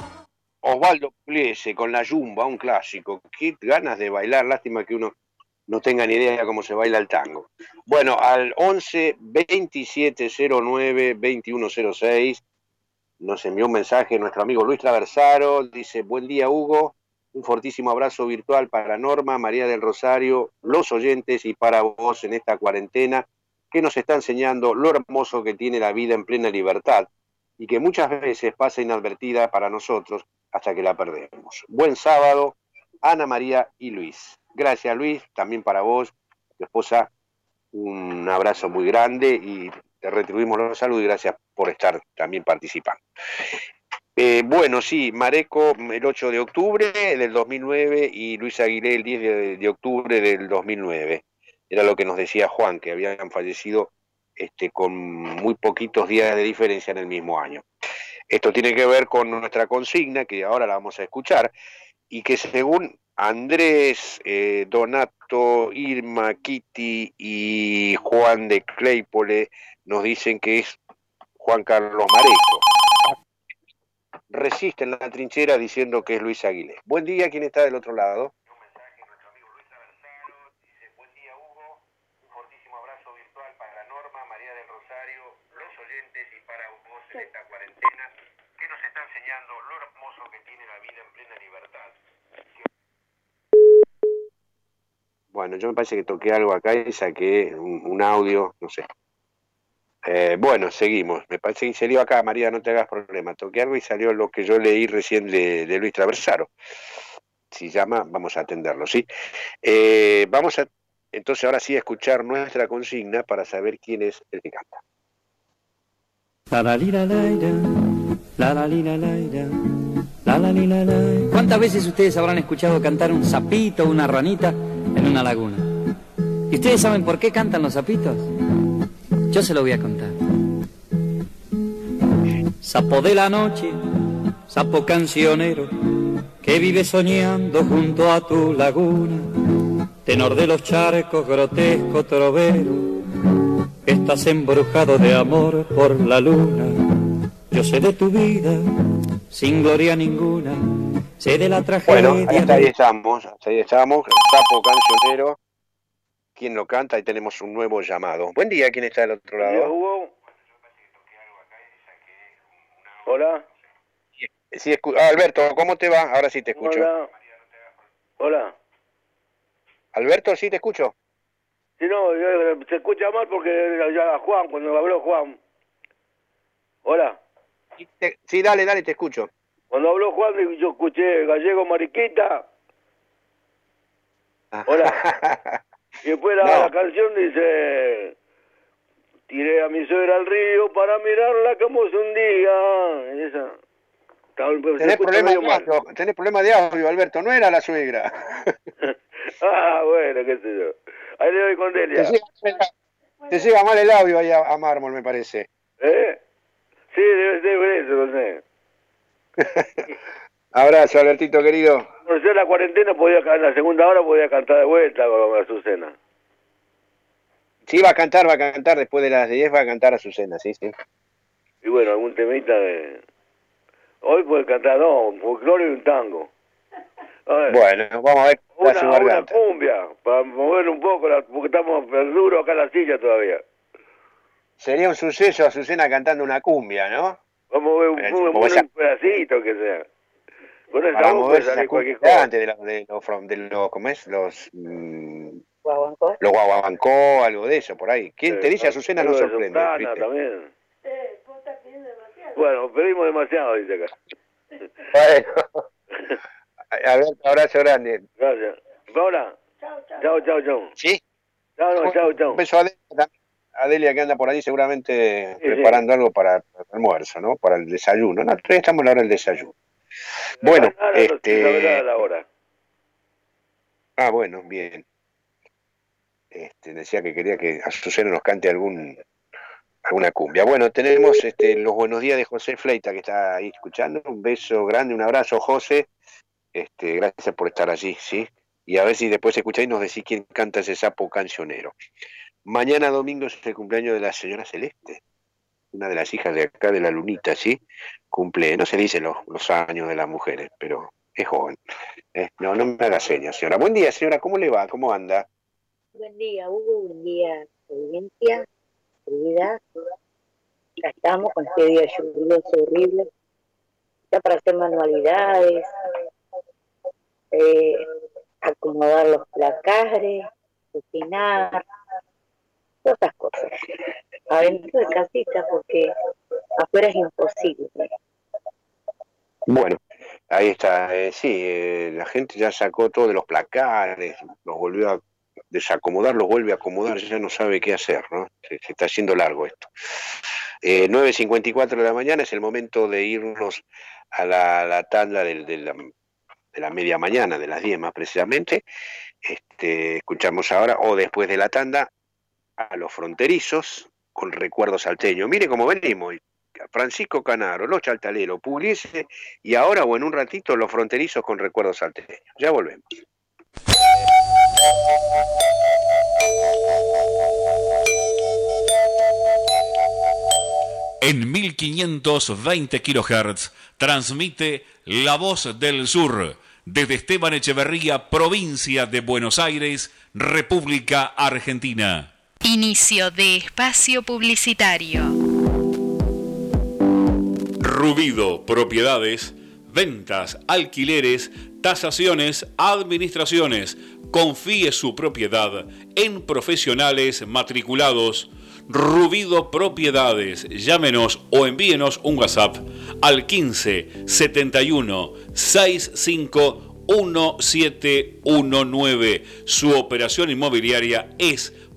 C: Osvaldo Pugliese con la Yumba, un clásico. Qué ganas de bailar, lástima que uno no tenga ni idea de cómo se baila el tango. Bueno, al 11 27 09 2106 nos envió un mensaje nuestro amigo Luis Traversaro, dice, buen día Hugo, un fortísimo abrazo virtual para Norma, María del Rosario, los oyentes y para vos en esta cuarentena que nos está enseñando lo hermoso que tiene la vida en plena libertad y que muchas veces pasa inadvertida para nosotros hasta que la perdemos. Buen sábado, Ana María y Luis. Gracias Luis, también para vos, tu esposa, un abrazo muy grande y te retribuimos los saludos y gracias por estar también participando. Eh, bueno, sí, Mareco el 8 de octubre del 2009 y Luis Aguilé el 10 de, de, octubre del 2009. Era lo que nos decía Juan, que habían fallecido este, con muy poquitos días de diferencia en el mismo año. Esto tiene que ver con nuestra consigna, que ahora la vamos a escuchar, y que según Andrés, eh, Donato, Irma, Kitty y Juan de Claypole nos dicen que es Juan Carlos Mareco. Resiste en la trinchera diciendo que es Luis Aguilé. Buen día, ¿quién está del otro lado? esta cuarentena que nos está enseñando lo la vida en plena libertad. Bueno, yo me parece que toqué algo acá y saqué un, un audio, no sé. Eh, bueno, seguimos. Me parece que salió acá, María, no te hagas problema. Toqué algo y salió lo que yo leí recién de, de Luis Traversaro. Si llama, vamos a atenderlo, ¿sí? Eh, vamos a, entonces ahora sí, a escuchar nuestra consigna para saber quién es el que canta.
E: La la li la la la la la la la la. ¿Cuántas veces ustedes habrán escuchado cantar un sapito o una ranita en una laguna? ¿Y ustedes saben por qué cantan los sapitos? Yo se lo voy a contar. Sapo de la noche, sapo cancionero, que vive soñando junto a tu laguna, tenor de los charcos, grotesco trovero Estás embrujado de amor por la luna. Yo sé de tu vida, sin gloria ninguna. Sé de la tragedia.
C: Bueno, ahí, estamos, ahí estamos, el sapo cancionero. ¿Quién lo canta? Ahí tenemos un nuevo llamado. Buen día, ¿quién está del otro lado?
M: Hugo. Hola.
C: Sí, ah, Alberto, ¿cómo te va? Ahora sí te escucho.
M: Hola. Hola.
C: Alberto, sí te escucho.
M: Si no, se escucha mal porque ya Juan, cuando habló Juan. Hola.
C: Sí, te, sí, dale, dale, te escucho.
M: Cuando habló Juan, yo escuché Gallego Mariquita. Hola. y después la,
C: No.
M: la canción dice... Tiré a mi suegra al río para mirarla como se hundía. Esa.
C: Tenés problema, de audio, tenés problema de audio, Alberto, no era la suegra.
M: Ah, bueno, qué sé yo. Ahí le doy con Delia.
C: Te llega, te llega mal el audio ahí a, a Mármol, me parece.
M: ¿Eh? Sí, debe ser eso, no sé.
C: Abrazo, Albertito querido.
M: No sé, la cuarentena podía en la segunda hora podía cantar de vuelta con Azucena.
C: Sí, va a cantar, va a cantar, después de las 10 va a cantar a Azucena, sí, sí.
M: Y bueno, algún temita de... Hoy puede cantar, no, un folclore y un tango. Ver,
C: Bueno, vamos a ver
M: una, una cumbia, para mover un poco, la- porque estamos duros acá en la silla todavía.
C: Sería un suceso Azucena cantando una cumbia, ¿no?
M: Vamos a ver un, un,
C: como esa-
M: un pedacito que sea.
C: Para esa
M: cualquier
C: cumbia antes de los, de los, from- de los, ¿cómo es? Los, mm,
H: Guaguancó.
C: los guaguancó, algo de eso, por ahí. ¿Quién te dice Azucena no sorprende?
M: también. Bueno, pedimos demasiado, dice acá.
C: Bueno. Alberto, abrazo grande.
M: Gracias. Paola. Chao, chao, chao.
C: ¿Sí?
M: Chao, no, chao, chao.
C: Un beso a también. A Delia que anda por ahí seguramente
M: Sí,
C: preparando algo para el almuerzo, ¿no? Para el desayuno. No, todavía estamos en la hora del desayuno. Bueno,
M: no, no,
C: este...
M: la verdad, la hora.
C: Ah, bueno, bien. Este, decía que quería que Azucena nos cante algún alguna cumbia. Bueno, tenemos este, los buenos días de José Fleita que está ahí escuchando. Un beso grande, un abrazo, José. Este, gracias por estar allí, ¿sí? Y a ver si después escucháis y nos decís quién canta ese sapo cancionero. Mañana domingo es el cumpleaños de la señora Celeste, una de las hijas de acá de la Lunita, ¿sí? Cumple, no se dice los, años de las mujeres, pero es joven. Eh, no, no me haga señas, señora. Buen día, señora, ¿cómo le va? ¿Cómo anda?
N: Buen día, Hugo. Buen día, audiencia, querida. Ya estamos con este día lluvioso horrible. Ya para hacer manualidades, eh, acomodar los placares, cocinar, esas cosas. Adentro de casita porque afuera es imposible.
C: Bueno, ahí está. eh, sí, eh, la gente ya sacó todo de los placares, los volvió a desacomodar, los vuelve a acomodar, ya no sabe qué hacer, ¿no? Se, está haciendo largo esto. Eh, 9.54 de la mañana es el momento de irnos a la, tanda del- de la media mañana, de las 10 más precisamente. Este, escuchamos ahora, o después de la tanda, a los fronterizos con recuerdo salteño. Mire cómo venimos. Francisco Canaro, los chaltaleros, Pugliese y ahora o en un ratito los fronterizos con recuerdos salteños. Ya volvemos.
A: En 1520 kHz transmite La Voz del Sur desde Esteban Echeverría, provincia de Buenos Aires, República Argentina.
O: Inicio de espacio publicitario.
A: Rubido Propiedades, ventas, alquileres, tasaciones, administraciones. Confíe su propiedad en profesionales matriculados. Rubido Propiedades. Llámenos o envíenos un WhatsApp al 15 71 65 1719. Su operación inmobiliaria es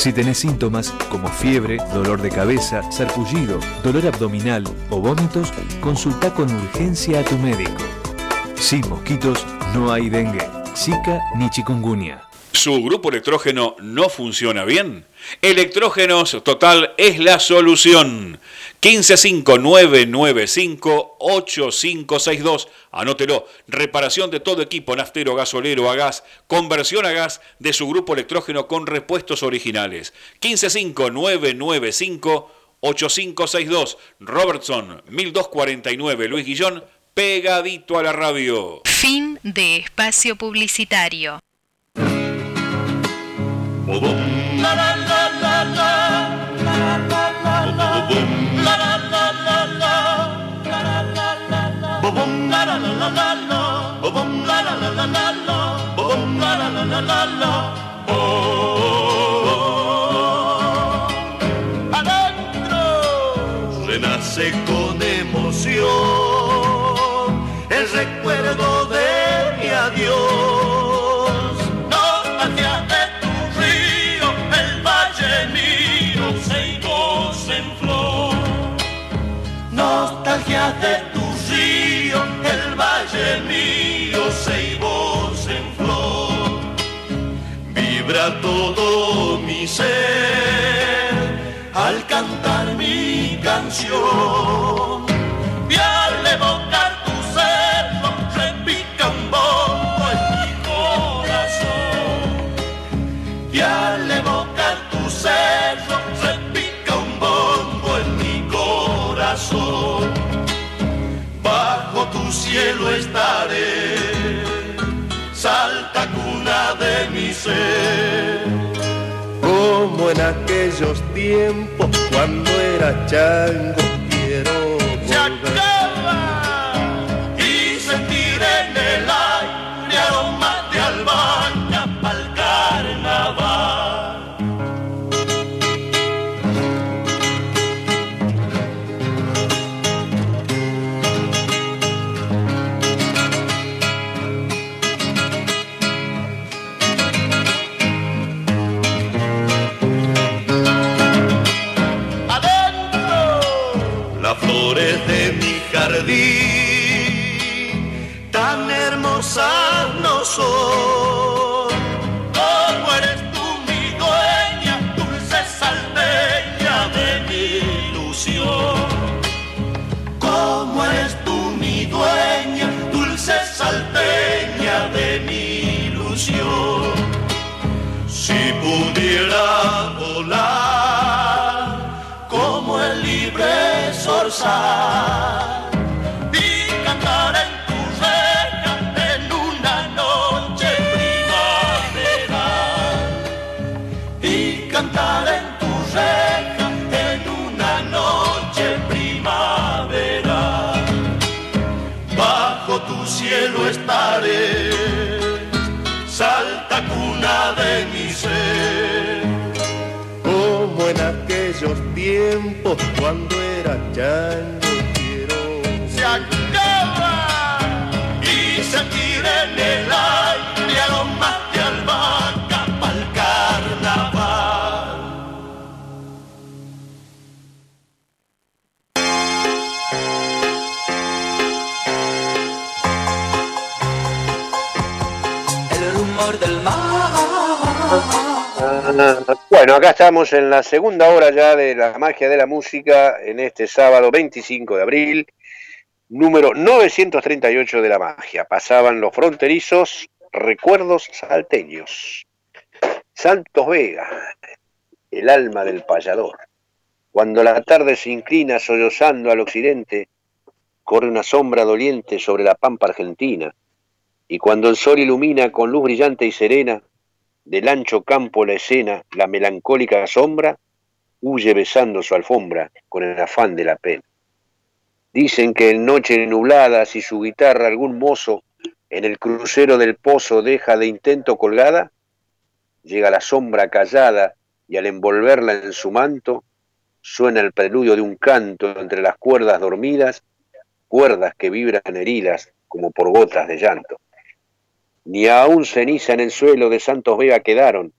P: Si tenés síntomas como fiebre, dolor de cabeza, sarpullido, dolor abdominal o vómitos, consulta con urgencia a tu médico. Sin mosquitos no hay dengue, zika ni chikungunya.
A: ¿Su grupo electrógeno no funciona bien? Electrógenos Total es la solución. 1559958562. Anótelo. Reparación de todo equipo naftero, gasolero, a gas, conversión a gas de su grupo electrógeno con repuestos originales. 1559958562. Robertson 1249 Luis Guillón, pegadito a la radio.
O: Fin de espacio publicitario.
F: Adentro De tu río, el valle mío, Seibos en flor. Vibra todo mi ser al cantar mi canción. Estaré, salta cuna de mi ser.
Q: Como en aquellos tiempos cuando era chango, quiero
F: hermosas no son. Eres tú mi dueña, dulce salteña de mi ilusión. Como eres tú mi dueña, dulce salteña de mi ilusión. Si pudiera volar como el libre zorzal
Q: cuando era chango,
C: Bueno, acá estamos en la segunda hora ya de la magia de la música en este sábado 25 de abril, número 938 de la magia. Pasaban los fronterizos recuerdos salteños. Santos Vega, el alma del payador. Cuando la tarde se inclina sollozando al occidente, corre una sombra doliente sobre la pampa argentina, y cuando el sol ilumina con luz brillante y serena, del ancho campo la escena, la melancólica sombra, huye besando su alfombra con el afán de la pena. Dicen que en noche nublada, si su guitarra algún mozo en el crucero del pozo deja de intento colgada, llega la sombra callada y al envolverla en su manto, suena el preludio de un canto entre las cuerdas dormidas, cuerdas que vibran heridas como por gotas de llanto. Ni aún ceniza en el suelo de Santos Vega quedaron,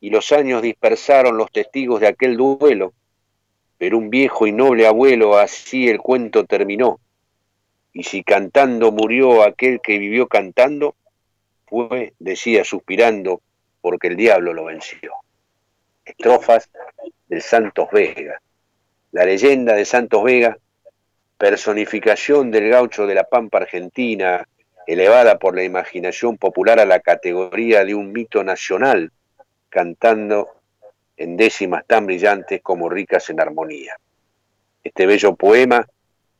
C: y los años dispersaron los testigos de aquel duelo, pero un viejo y noble abuelo así el cuento terminó, y si cantando murió aquel que vivió cantando, fue, decía suspirando, porque el diablo lo venció. Estrofas del Santos Vega. La leyenda de Santos Vega, personificación del gaucho de la Pampa Argentina, elevada por la imaginación popular a la categoría de un mito nacional, cantando en décimas tan brillantes como ricas en armonía. Este bello poema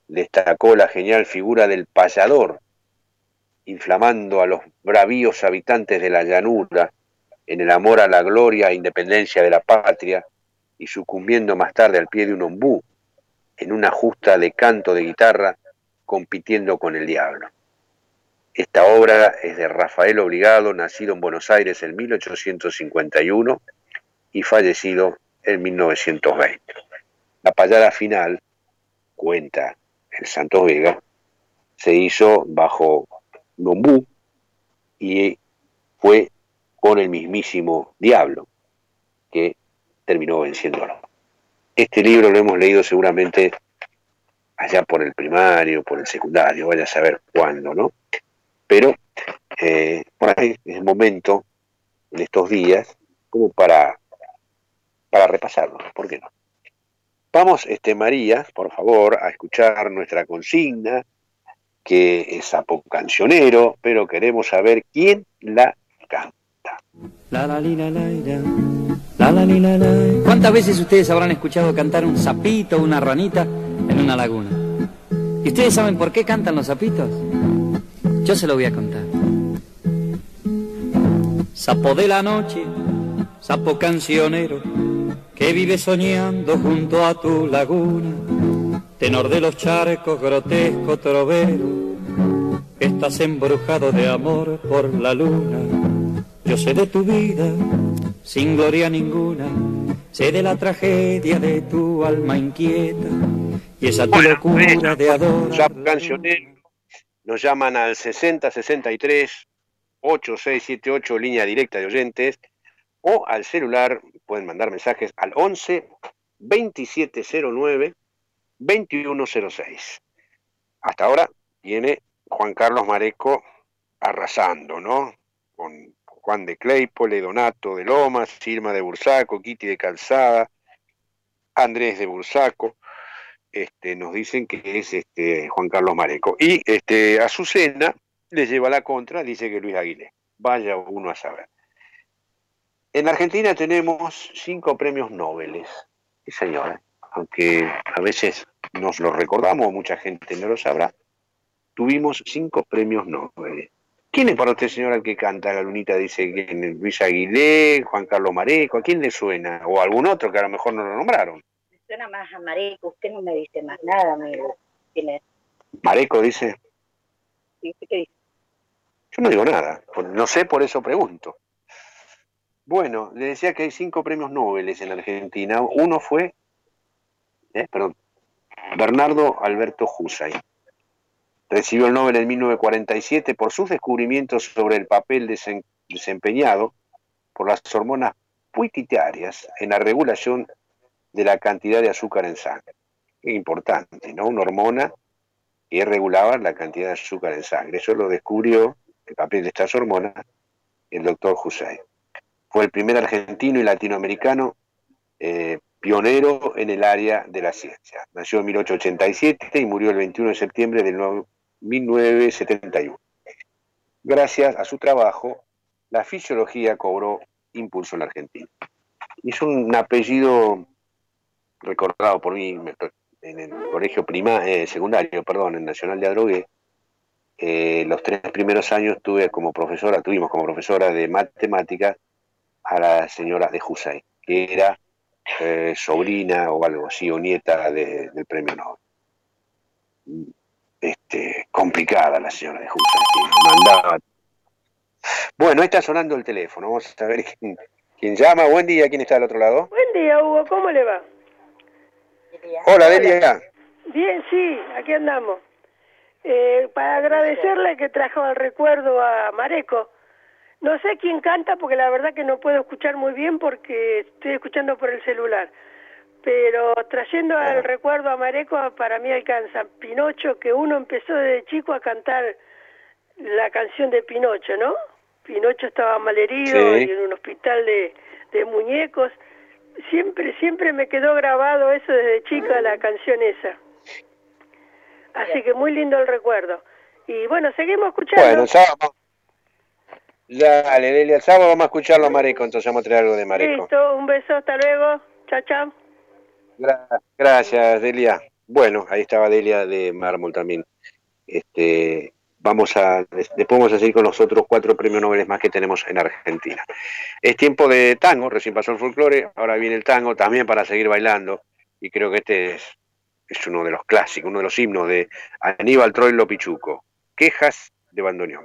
C: destacó la genial figura del payador, inflamando a los bravíos habitantes de la llanura en el amor a la gloria e independencia de la patria y sucumbiendo más tarde al pie de un ombú en una justa de canto de guitarra compitiendo con el diablo. Esta obra es de Rafael Obligado, nacido en Buenos Aires en 1851 y fallecido en 1920. La payada final, cuenta el Santos Vega, se hizo bajo Lombú y fue con el mismísimo diablo que terminó venciéndolo. Este libro lo hemos leído seguramente allá por el primario, por el secundario, vaya a saber cuándo, ¿no? Pero eh, es el momento, en estos días, como para, para repasarlo, ¿por qué no? Vamos, este, María, por favor, a escuchar nuestra consigna, que es sapo cancionero, pero queremos saber quién la canta.
E: ¿Cuántas veces ustedes habrán escuchado cantar un sapito o una ranita en una laguna? ¿Y ustedes saben por qué cantan los sapitos? Yo se lo voy a contar. Sapo de la noche, sapo cancionero, que vive soñando junto a tu laguna, tenor de los charcos, grotesco trovero, estás embrujado de amor por la luna. Yo sé de tu vida, sin gloria ninguna, sé de la tragedia de tu alma inquieta y esa tu locura de adorar.
C: cancionero, nos llaman al 6063 8678, línea directa de oyentes, o al celular, pueden mandar mensajes al 11 2709 2106. Hasta ahora viene Juan Carlos Mareco arrasando, ¿no? Con Juan de Claypole, Donato de Lomas, Irma de Bursaco, Kitty de Calzada, Andrés de Bursaco, este, nos dicen que es este, Juan Carlos Mareco. Y este, Azucena le lleva la contra, dice que Luis Aguilé. Vaya uno a saber. En Argentina tenemos cinco premios Nobel. Sí, señora. Aunque a veces nos lo recordamos, mucha gente no lo sabrá. Tuvimos cinco premios Nobel. ¿Quién es para usted, señora, el que canta? La lunita dice que Luis Aguilé, Juan Carlos Mareco. ¿A quién le suena? O algún otro que a lo mejor no lo nombraron.
N: Me suena más a Mareco, usted no me dice más nada, amigo. ¿Quién es?
C: Mareco dice.
N: ¿Y qué dice?
C: Yo no digo nada. No sé, por eso pregunto. Bueno, le decía que hay cinco premios Nobel en Argentina. Uno fue, eh, perdón, Bernardo Alberto Husay. Recibió el Nobel en 1947 por sus descubrimientos sobre el papel desen- desempeñado por las hormonas pituitarias en la regulación de la cantidad de azúcar en sangre. Importante, ¿no? Una hormona que regulaba la cantidad de azúcar en sangre. Eso lo descubrió el papel de estas hormonas el doctor Husay. Fue el primer argentino y latinoamericano eh, pionero en el área de la ciencia. Nació en 1887 y murió el 21 de septiembre de 1971. Gracias a su trabajo, la fisiología cobró impulso en la Argentina. Es un apellido recordado por mí en el colegio prima, eh, secundario, perdón, en Nacional de Adrogué. Eh, los tres primeros años tuve como profesora, tuvimos como profesora de matemáticas a la señora de Husay, que era eh, sobrina o algo así, o nieta de- del premio Nobel. este, complicada la señora de que mandaba. Bueno, está sonando el teléfono. Vamos a ver quién, quién llama. Buen día, ¿quién está del otro lado?
R: Buen día, Hugo, ¿cómo le va?
C: Hola, Delia.
R: Bien, sí, aquí andamos. Eh, para agradecerle que trajo al recuerdo a Mareco. No sé quién canta porque la verdad que no puedo escuchar muy bien porque estoy escuchando por el celular. Pero trayendo al recuerdo a Mareco, para mí alcanza Pinocho, que uno empezó desde chico a cantar la canción de Pinocho, ¿no? Pinocho estaba malherido
C: Sí.
R: y en un hospital de, de muñecos. Siempre, siempre me quedó grabado eso desde chica, la canción esa. Así que muy lindo el recuerdo. Y bueno, seguimos escuchando.
C: Bueno, sábado. Dale, Delia, el sábado vamos a escucharlo a Mareco, entonces vamos a traer algo de Mareco.
R: Listo, un beso, hasta luego. Chao, chao.
C: Gra- Gracias, Delia. Bueno, ahí estaba Delia de Mármol también. Este, vamos a, des- después vamos a seguir con los otros cuatro premios Nobel más que tenemos en Argentina. Es tiempo de tango, recién pasó el folclore, ahora viene el tango también para seguir bailando. Y creo que este es, es uno de los clásicos, uno de los himnos de Aníbal Troilo Pichuco. Quejas de bandoneón.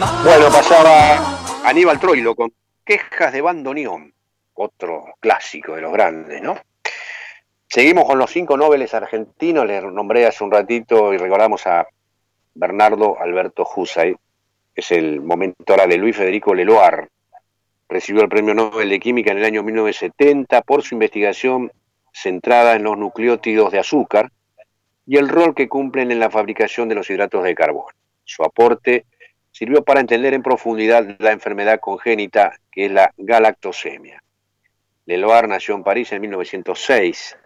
C: Bueno, pasaba Aníbal Troilo con Quejas de Bandoneón, otro clásico de los grandes, ¿no? Seguimos con los cinco nobles argentinos, les nombré hace un ratito y recordamos a Bernardo Alberto Husay, es el momento ahora de Luis Federico Leloir, recibió el Premio Nobel de Química en el año 1970 por su investigación centrada en los nucleótidos de azúcar y el rol que cumplen en la fabricación de los hidratos de carbono. Su aporte sirvió para entender en profundidad la enfermedad congénita que es la galactosemia. Leloir nació en París en 1906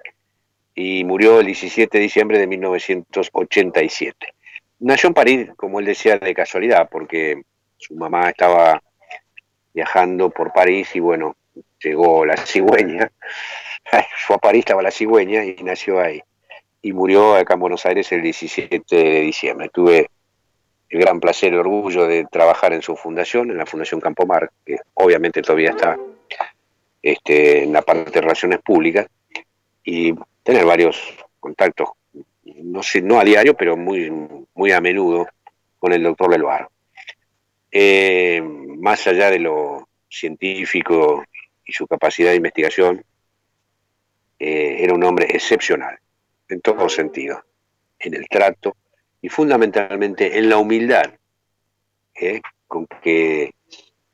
C: y murió el 17 de diciembre de 1987. Nació en París, como él decía, de casualidad, porque su mamá estaba viajando por París y bueno, llegó la cigüeña, fue a París, estaba la cigüeña y nació ahí. Y murió acá en Buenos Aires el 17 de diciembre. Tuve el gran placer y orgullo de trabajar en su fundación, en la Fundación Campomar, que obviamente todavía está este, en la parte de relaciones públicas, y tener varios contactos, no a diario, pero muy, muy a menudo con el doctor Leloir. Eh, más allá de lo científico y su capacidad de investigación, eh, era un hombre excepcional, en todos sentidos, en el trato y fundamentalmente en la humildad eh, con que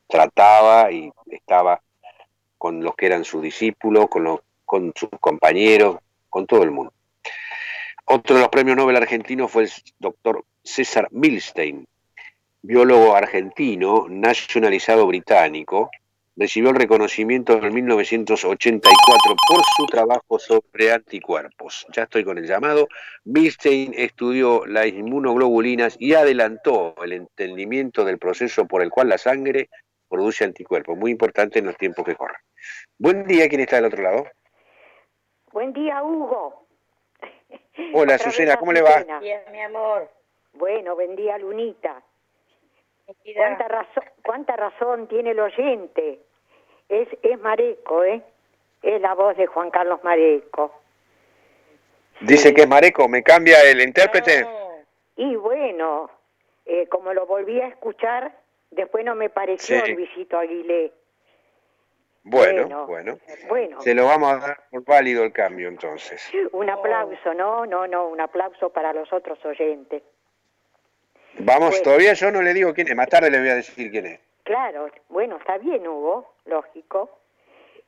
C: trataba y estaba con los que eran sus discípulos, con, los, con sus compañeros, con todo el mundo. Otro de los premios Nobel argentinos fue el doctor César Milstein, biólogo argentino, nacionalizado británico, recibió el reconocimiento en 1984 por su trabajo sobre anticuerpos. Ya estoy con el llamado. Milstein estudió las inmunoglobulinas y adelantó el entendimiento del proceso por el cual la sangre produce anticuerpos. Muy importante en los tiempos que corren. Buen día, ¿quién está del otro lado?
H: Buen día, Hugo.
C: Hola, Susana, ¿cómo le va?
H: Azucena. mi amor. Bueno, buen día, Lunita. ¿Cuánta razón, ¿Cuánta razón tiene el oyente? Es, es Mareco, ¿eh? Es la voz de Juan Carlos Mareco.
C: Dice que es Mareco, ¿me cambia el intérprete?
H: Y bueno, eh, como lo volví a escuchar, después no me pareció
C: Sí.
H: Luisito Aguilé.
C: Bueno,
H: Bueno.
C: bueno.
H: Bueno,
C: Se lo vamos a dar por válido el cambio entonces.
H: un aplauso, no, no, no, un aplauso para los otros oyentes.
C: Vamos, todavía yo no le digo quién es, más tarde le voy a decir quién es.
H: Claro, bueno, está bien, Hugo, lógico.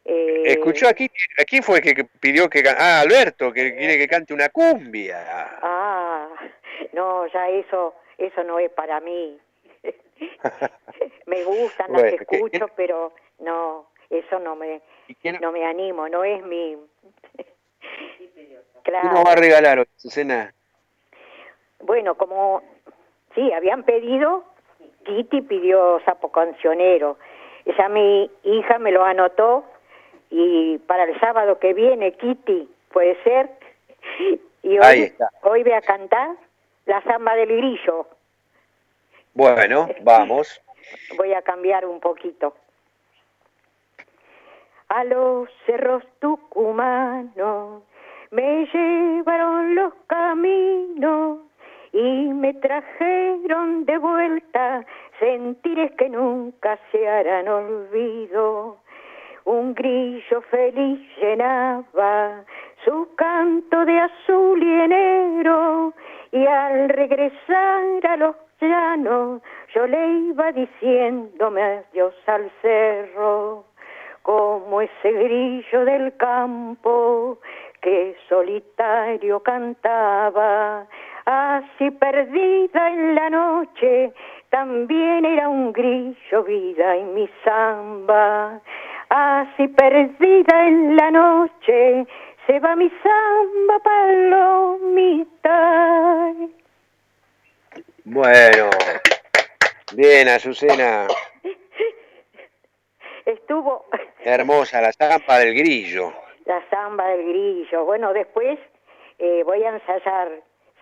H: Eh,
C: Escuchó aquí, aquí fue que que pidió que ah Alberto que quiere que cante una cumbia.
H: Ah, no, ya eso, eso no es para mí. me gustan, las
C: Bueno, ¿qué-
H: escucho, pero no, eso no me, no me animo, no es mi.
C: ¿Qué
H: claro.
C: nos va a regalar hoy, Susana?
H: Bueno, como sí, habían pedido, Kitty pidió sapo cancionero. Ya mi hija me lo anotó y para el sábado que viene, Kitty, puede ser. Y hoy,
C: está.
H: hoy voy a cantar la samba del grillo.
C: Bueno, vamos.
H: Voy a cambiar un poquito. A los cerros tucumanos me llevaron los caminos y me trajeron de vuelta sentires que nunca se harán olvido. Un grillo feliz llenaba su canto de azul y enero y al regresar a los llanos yo le iba diciéndome adiós al cerro como ese grillo del campo que solitario cantaba, así perdida en la noche, también era un grillo vida en mi samba, así perdida en la noche, se va mi samba palomita.
C: Bueno. Bien, Azucena.
H: Estuvo
C: Hermosa la zampa del grillo.
H: la samba del grillo. Bueno, después eh, voy a ensayar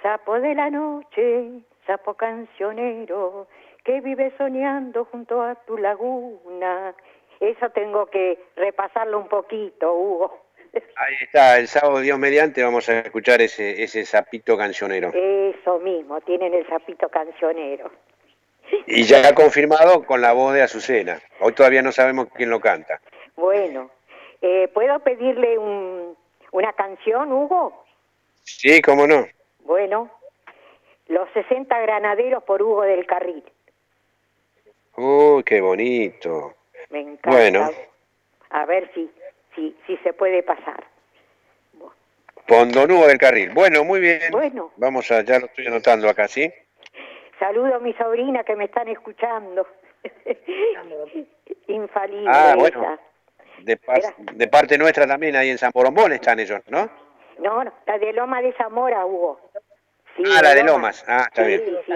H: Sapo de la noche, sapo cancionero, que vive soñando junto a tu laguna. Eso tengo que repasarlo un poquito, Hugo.
C: Ahí está, el sábado Dios mediante vamos a escuchar ese, ese sapito cancionero.
H: Eso mismo, tienen el sapito cancionero.
C: Y ya confirmado con la voz de Azucena. Hoy todavía no sabemos quién lo canta.
H: Bueno, eh, ¿puedo pedirle un, una canción, Hugo?
C: Sí, cómo no.
H: Bueno, Los 60 granaderos por Hugo del Carril.
C: Uy, qué bonito.
H: Me encanta.
C: Bueno,
H: A ver si, si, si se puede pasar.
C: Pondonudo del Carril. Bueno, muy bien.
H: Bueno.
C: Vamos a, ya lo estoy anotando acá, ¿sí?
H: Saludo a mi sobrina que me están escuchando. Infalible.
C: Ah, bueno. de, par- de parte nuestra también ahí en San Borombón están ellos, ¿no?
H: No, no, la de Loma de Zamora, Hugo. Sí,
C: ah, la de Lomas. Ah, está
H: Sí,
C: bien.
H: sí.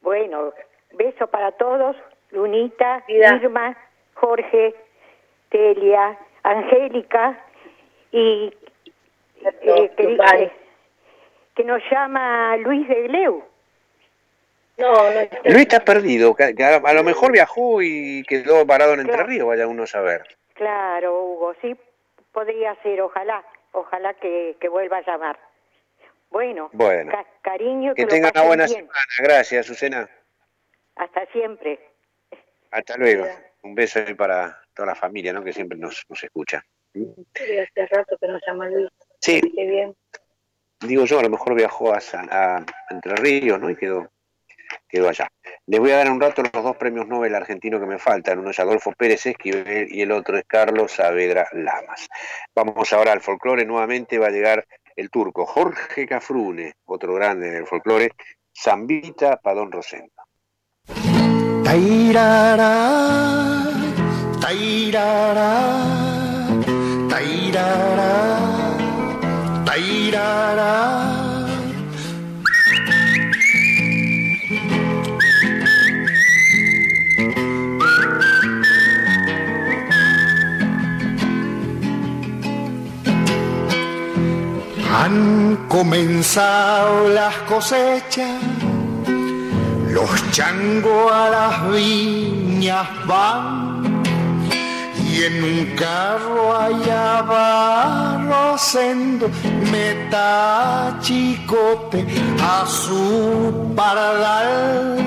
H: Bueno, beso para todos. Lunita, Irma, Jorge, Telia, Angélica y eh, que, eh, que nos llama Luis de Gleu.
N: No, no
C: Luis está perdido, que- a, a lo mejor viajó y quedó parado en Entre Ríos, vaya uno a saber.
H: Claro, Hugo, sí, podría ser, ojalá, ojalá que, que vuelva a llamar. Bueno,
C: Bueno.
H: ca- cariño,
C: Que
H: lo
C: tenga una buena
H: bien.
C: semana. Gracias, Susana.
H: Hasta siempre.
C: Hasta luego. Un beso ahí para toda la familia, ¿no? Que siempre nos, nos escucha.
N: Sí, hace rato que nos llama Luis.
C: Sí.
N: Qué bien.
C: Digo yo, a lo mejor viajó a, San- a Entre Ríos, ¿no? Y quedó, quedó allá. Les voy a dar un rato los dos premios Nobel argentinos que me faltan. Uno es Adolfo Pérez Esquivel y el otro es Carlos Saavedra Lamas. Vamos ahora al folclore. Nuevamente va a llegar el turco Jorge Cafrune, otro grande del folclore, Zambita Padón Rosendo.
Q: Comenzado las cosechas los changos a las viñas van y en un carro allá va Rosendo meta chicote a su paradal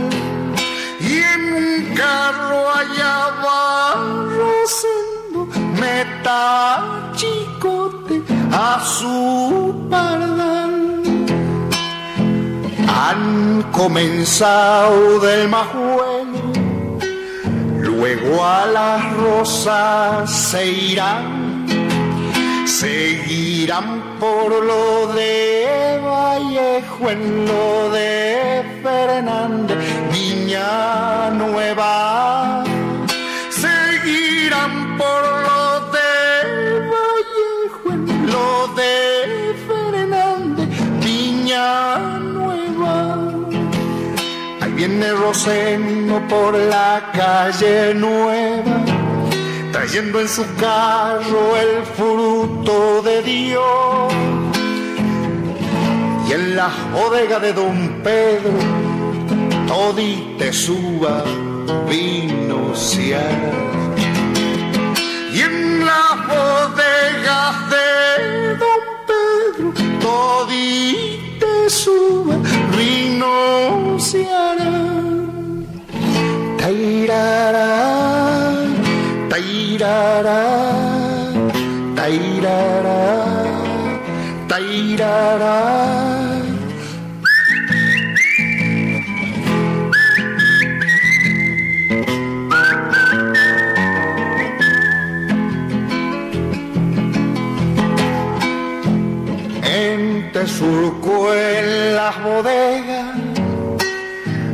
Q: y en un carro allá va Rosendo meta chicote a su paradal han comenzado del majuelo, luego a las rosas se irán, seguirán por lo de Vallejo, en lo de Fernández, Viña Nueva, seguirán por viene Rosendo por la calle nueva, trayendo en su carro el fruto de Dios. Y en la bodega de Don Pedro, todite suba vino ciar. Y en la bodega de todite suba vino ciar. Tairara, tairara, tairara, surco en las bodegas,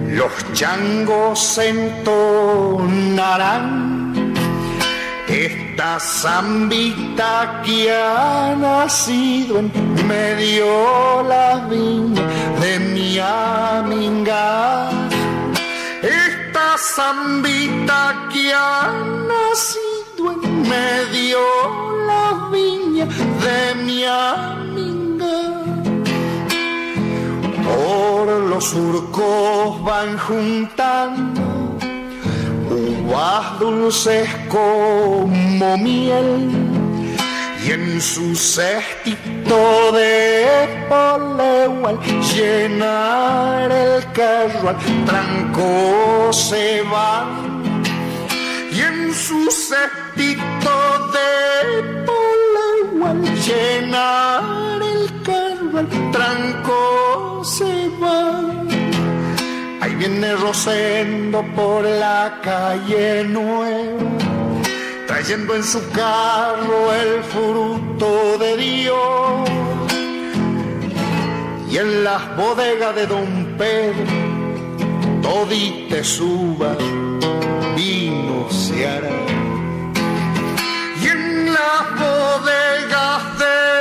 Q: los changos entonarán esta zambita que ha nacido en medio la viña de mi aminga. Esta zambita que ha nacido en medio la viña de mi aminga. Los surcos van juntando uvas dulces como miel y en su cestito de poleo al llenar el carro al tranco se van y en su cestito de poleo llenar el carro al tranco se Ahí viene Rosendo por la calle nueva, trayendo en su carro el fruto de Dios. Y en las bodegas de Don Pedro, todite suba, vino se hará. las bodegas de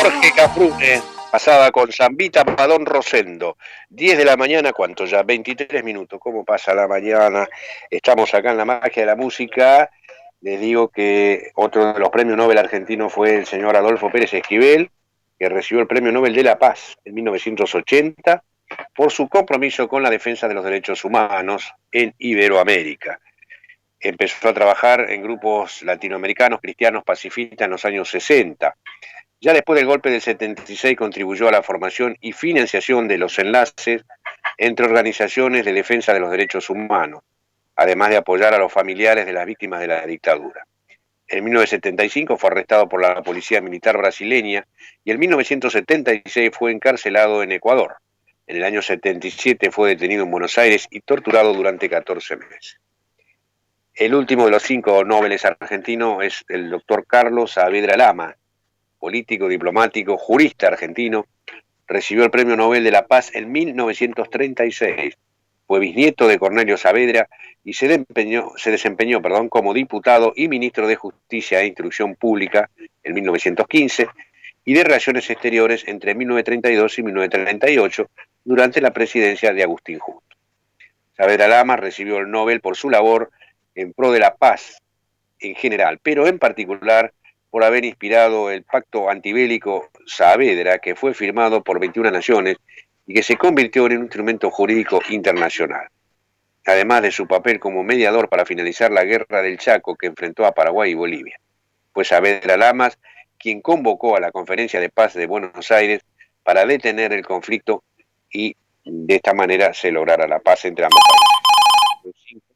C: Jorge Cafrune, pasada con Zambita Padón Rosendo. 10 de la mañana, ¿cuánto ya? 23 minutos. ¿Cómo pasa la mañana? Estamos acá en la magia de la música. Les digo que otro de los premios Nobel argentinos fue el señor Adolfo Pérez Esquivel, que recibió el Premio Nobel de la Paz en 1980 por su compromiso con la defensa de los derechos humanos en Iberoamérica. Empezó a trabajar en grupos latinoamericanos cristianos pacifistas en los años 60. Ya después del golpe del 76 contribuyó a la formación y financiación de los enlaces entre organizaciones de defensa de los derechos humanos, además de apoyar a los familiares de las víctimas de la dictadura. En 1975 fue arrestado por la policía militar brasileña y en 1976 fue encarcelado en Ecuador. En el año 77 fue detenido en Buenos Aires y torturado durante 14 meses. El último de los cinco nobles argentinos es el doctor Carlos Saavedra Lama, político, diplomático, jurista argentino, recibió el Premio Nobel de la Paz en 1936. Fue bisnieto de Cornelio Saavedra y se desempeñó, como diputado y ministro de Justicia e Instrucción Pública en 1915 y de Relaciones Exteriores entre 1932 y 1938 durante la presidencia de Agustín Justo. Saavedra Lama recibió el Nobel por su labor en pro de la paz en general, pero en particular por haber inspirado el pacto antibélico Saavedra, que fue firmado por 21 naciones y que se convirtió en un instrumento jurídico internacional. Además de su papel como mediador para finalizar la guerra del Chaco que enfrentó a Paraguay y Bolivia. Fue Saavedra Lamas quien convocó a la Conferencia de Paz de Buenos Aires para detener el conflicto y de esta manera se lograra la paz entre ambos países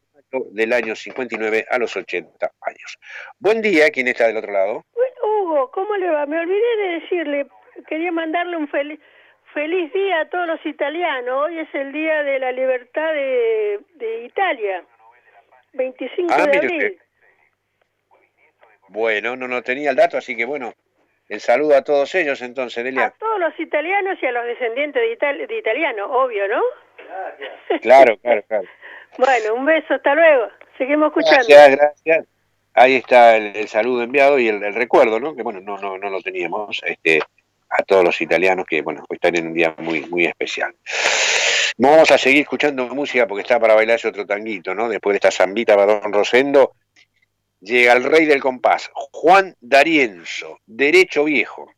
C: del año 59 a los 80 años. Buen día, ¿quién está del otro lado?
R: Hugo, ¿cómo le va? Me olvidé de decirle, quería mandarle un feliz, feliz día a todos los italianos. Hoy es el día de la libertad de, de Italia, 25
C: Ah,
R: de
C: mire
R: abril.
C: usted. Bueno, no, no tenía el dato, así que bueno, el saludo a todos ellos entonces, Delia.
R: Todos los italianos y a los descendientes de, ital- de italianos, obvio, ¿no?
C: Claro, claro, claro.
R: Bueno, un beso, hasta luego. Seguimos escuchando.
C: Gracias, gracias. Ahí está el, saludo enviado y el, el recuerdo, ¿no? Que bueno, no, no, no lo teníamos, este, a todos los italianos que, bueno, hoy están en un día muy, muy especial. Vamos a seguir escuchando música porque está para bailarse otro tanguito, ¿no? Después de esta zambita para Don Rosendo, llega el rey del compás, Juan D'Arienzo, Derecho Viejo.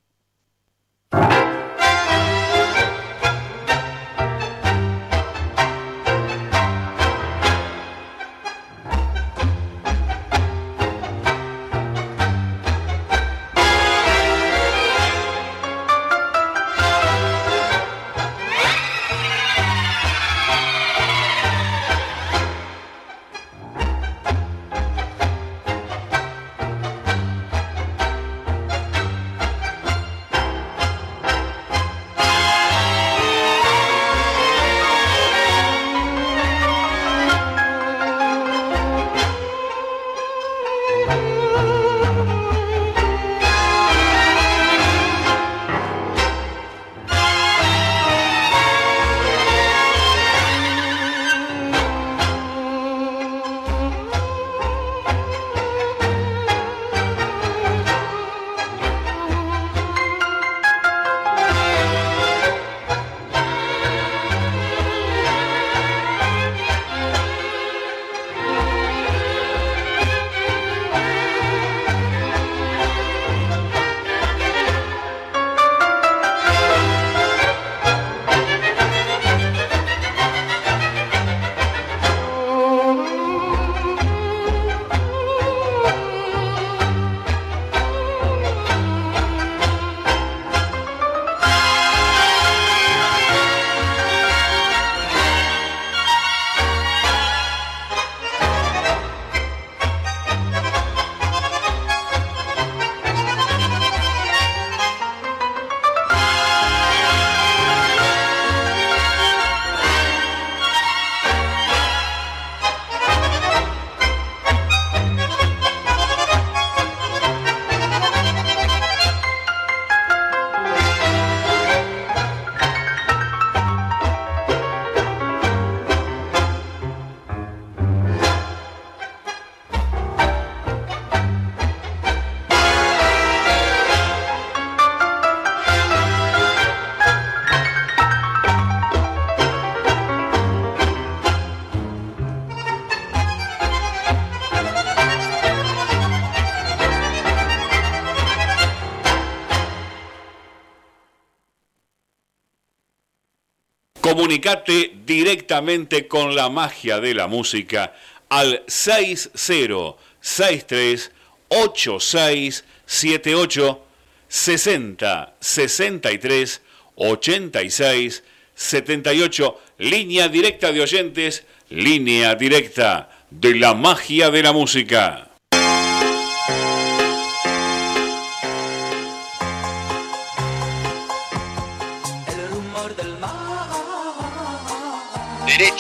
A: Comunicate directamente con la magia de la música al 6063 8678 60 63 86 78 línea directa de oyentes, línea directa de la magia de la música.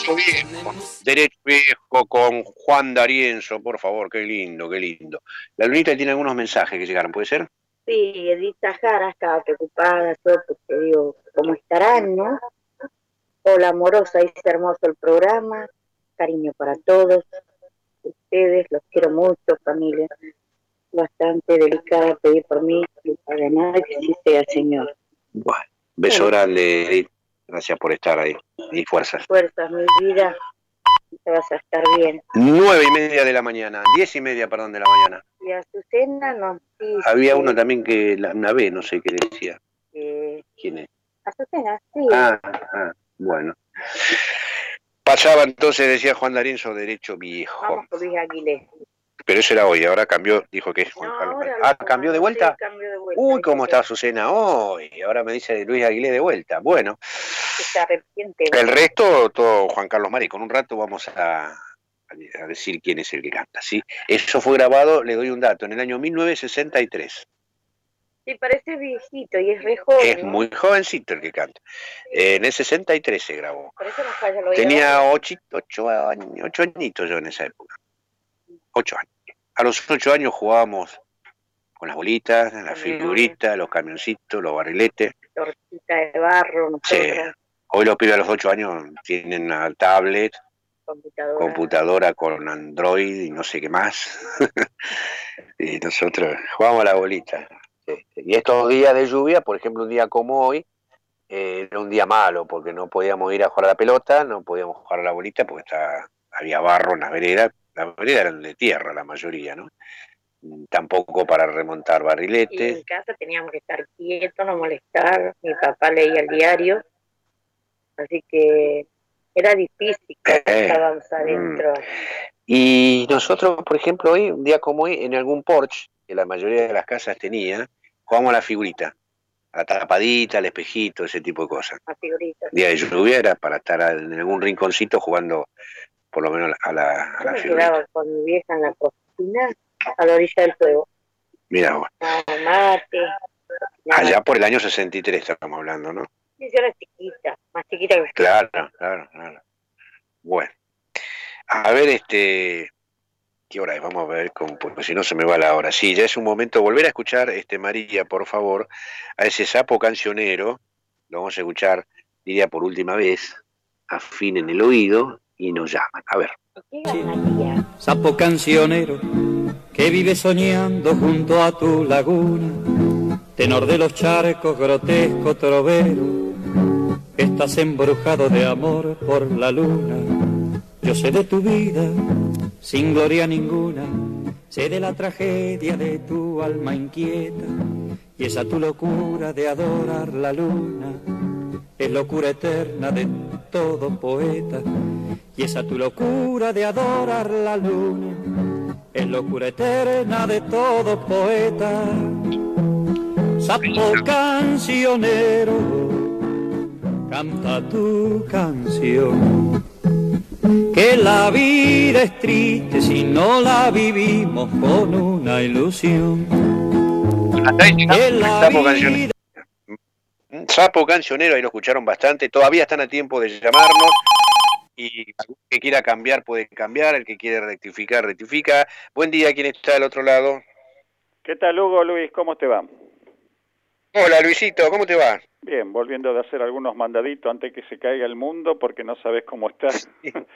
C: Derecho viejo, derecho viejo con Juan D'Arienzo, por favor, qué lindo, qué lindo. La lunita tiene algunos mensajes que llegaron, ¿puede ser?
N: Sí, Edita Jara estaba preocupada, todo porque digo, ¿cómo estarán, no? Hola, amorosa, es hermoso el programa, cariño para todos, ustedes, los quiero mucho, familia. Bastante delicada pedir por mí, para nadie que sí sea Señor.
C: Bueno, beso grande, Edith. Gracias por estar ahí. Y fuerzas.
N: Fuerzas, mi vida, te vas a estar bien.
C: Nueve y media de la mañana, diez y media, perdón, de la mañana.
N: Y Azucena nos dice...
C: Había uno también que, una vez, no sé qué decía.
N: que-
C: ¿Quién es?
N: Azucena, sí.
C: Ah, ah, bueno. Pasaba entonces, decía Juan D'Arienzo, derecho viejo.
N: Vamos Luis Aguilés.
C: Pero eso era hoy, ahora cambió, dijo que es Juan Carlos. Ah, ¿cambió de vuelta?
N: Sí, cambio de vuelta.
C: Uy, cómo está Azucena hoy. Ahora me dice Luis Aguilé de vuelta. Bueno, el resto, todo Juan Carlos Mari. Con un rato vamos a, a decir quién es el que canta. ¿sí? Eso fue grabado, le doy un dato, en el año 1963.
N: Sí, parece viejito y es re joven,
C: Es
N: ¿no?
C: muy jovencito el que canta. Eh, en el 63 se grabó.
N: Por eso nos falla
C: Tenía ocho, ocho años, ocho añitos yo en esa época. Ocho años. A los ocho años jugábamos con las bolitas, las figuritas, los camioncitos, los barriletes.
N: tortita de barro,
C: Sí.
N: nosotros,
C: Hoy los pibes a los ocho años tienen una tablet,
N: computadora.
C: computadora con Android y no sé qué más. y nosotros jugamos a la bolita. Este, Y estos días de lluvia, por ejemplo, un día como hoy, eh, era un día malo porque no podíamos ir a jugar a la pelota, no podíamos jugar a la bolita porque estaba, había barro en las veredas. Las veredas eran de tierra la mayoría, ¿no? Mm, Tampoco para remontar
N: Y
C: barriletes.
N: en casa teníamos que estar quietos, no molestar. Mi papá leía el diario. Así que era difícil
C: Eh,
N: estábamos adentro.
C: Y nosotros, por ejemplo, hoy, un día como hoy, en algún porche, que la mayoría de las casas tenía, jugamos a la figurita, a la tapadita, al espejito, ese tipo de cosas.
N: a figuritas.
C: Día de lluvia era para estar en algún rinconcito jugando, por lo menos a la, a
N: Yo
C: la
N: me
C: figurita.
N: quedaba con mi vieja en la cocina, a la orilla del fuego.
C: Mira, vos,
N: Tomaba mate.
C: allá por el año 63 estamos hablando, ¿no?
N: Y yo era chiquita, más chiquita que.
C: Claro, claro, claro. Bueno, a ver, este, ¿qué hora es? Vamos a ver, cómo, porque si no se me va la hora. Sí, ya es un momento volver a escuchar, este María, por favor, a ese sapo cancionero. Lo vamos a escuchar, diría por última vez, afinen el oído y nos llaman. A ver.
E: Sapo cancionero que vive soñando junto a tu laguna, tenor de los charcos, grotesco trovero, que estás embrujado de amor por la luna. Yo sé de tu vida, sin gloria ninguna, sé de la tragedia de tu alma inquieta, y esa tu locura de adorar la luna, es locura eterna de todo poeta, y esa tu locura de adorar la luna, es locura eterna de todo poeta. Sapo cancionero, canta tu canción. Que la vida es triste si no la vivimos con una ilusión. Que la vida.
C: Sapo cancionero, ahí lo escucharon bastante. Todavía están a tiempo de llamarnos. Y el que quiera cambiar puede cambiar, el que quiere rectificar, rectifica. Buen día, ¿quién está al otro lado?
S: ¿Qué tal, Hugo Luis? ¿Cómo te va?
C: Hola, Luisito, ¿cómo te va?
S: Bien, volviendo de hacer algunos mandaditos antes que se caiga el mundo porque no sabes cómo está.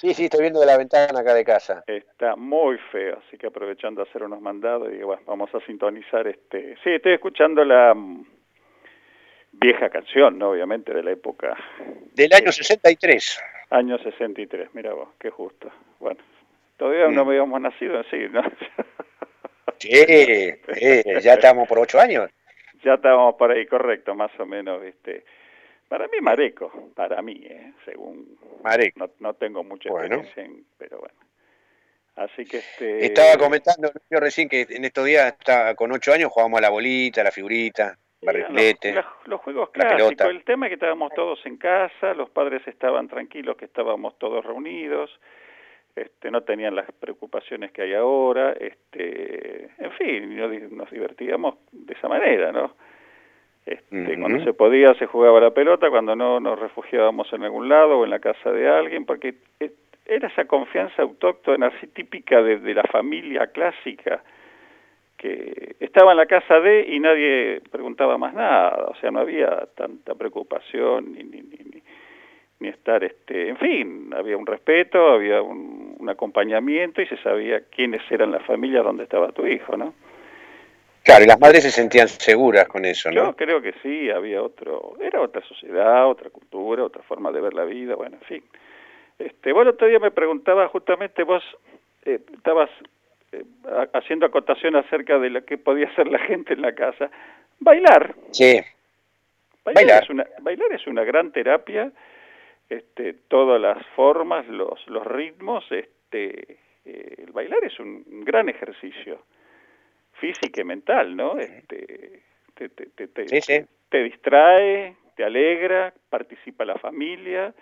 C: Sí, sí, estoy viendo de la ventana acá de casa.
S: Está muy feo, así que aprovechando a hacer unos mandados, digo, bueno, vamos a sintonizar este... Sí, estoy escuchando la vieja canción, ¿no? Obviamente, de la época...
C: Del año 63.
S: Año 63, mira vos, qué justo. Bueno, todavía
C: Mm.
S: no habíamos nacido en sí, ¿no?
C: Sí, eh, ya estamos por ocho años.
S: ya estábamos por ahí, correcto, más o menos, ¿viste? Para mí Mareco, para mí, ¿eh? según...
C: Mareco.
S: No, no tengo mucha
C: Bueno.
S: experiencia, en- pero bueno. Así que este...
C: Estaba comentando yo recién que en estos días está, con ocho años jugábamos a la bolita, a la figurita, barrilete.
S: Los, los juegos
C: La
S: clásicos, el tema es que estábamos todos en casa, los padres estaban tranquilos que estábamos todos reunidos, este, no tenían las preocupaciones que hay ahora, este, en fin, nos, di- nos divertíamos de esa manera, ¿no? Este. Cuando se podía se jugaba la pelota, cuando no nos refugiábamos en algún lado o en la casa de alguien, porque eh, era esa confianza autóctona, así típica de, de la familia clásica, que estaba en la casa de y nadie preguntaba más nada, o sea, no había tanta preocupación ni, ni, ni, ni- ni estar, este, en fin, había un respeto, había un, un acompañamiento y se sabía quiénes eran las familias donde estaba tu hijo, ¿no?
C: Claro, y las madres se sentían seguras con eso,
S: Yo
C: ¿no?
S: creo que sí, había otro, era otra sociedad, otra cultura, otra forma de ver la vida, bueno, en fin. Este, vos el otro día me preguntaba justamente, vos eh, estabas haciendo acotación acerca de lo que podía hacer la gente en la casa. Bailar.
C: Sí.
S: Bailar,
C: Bailar.
S: Es una, bailar es una gran terapia, este, todas las formas, los, los ritmos, este, eh, el bailar es un gran ejercicio físico y mental, ¿no? Este, te, te, te, te-
C: Sí, sí.
S: te distrae, te alegra, participa la familia,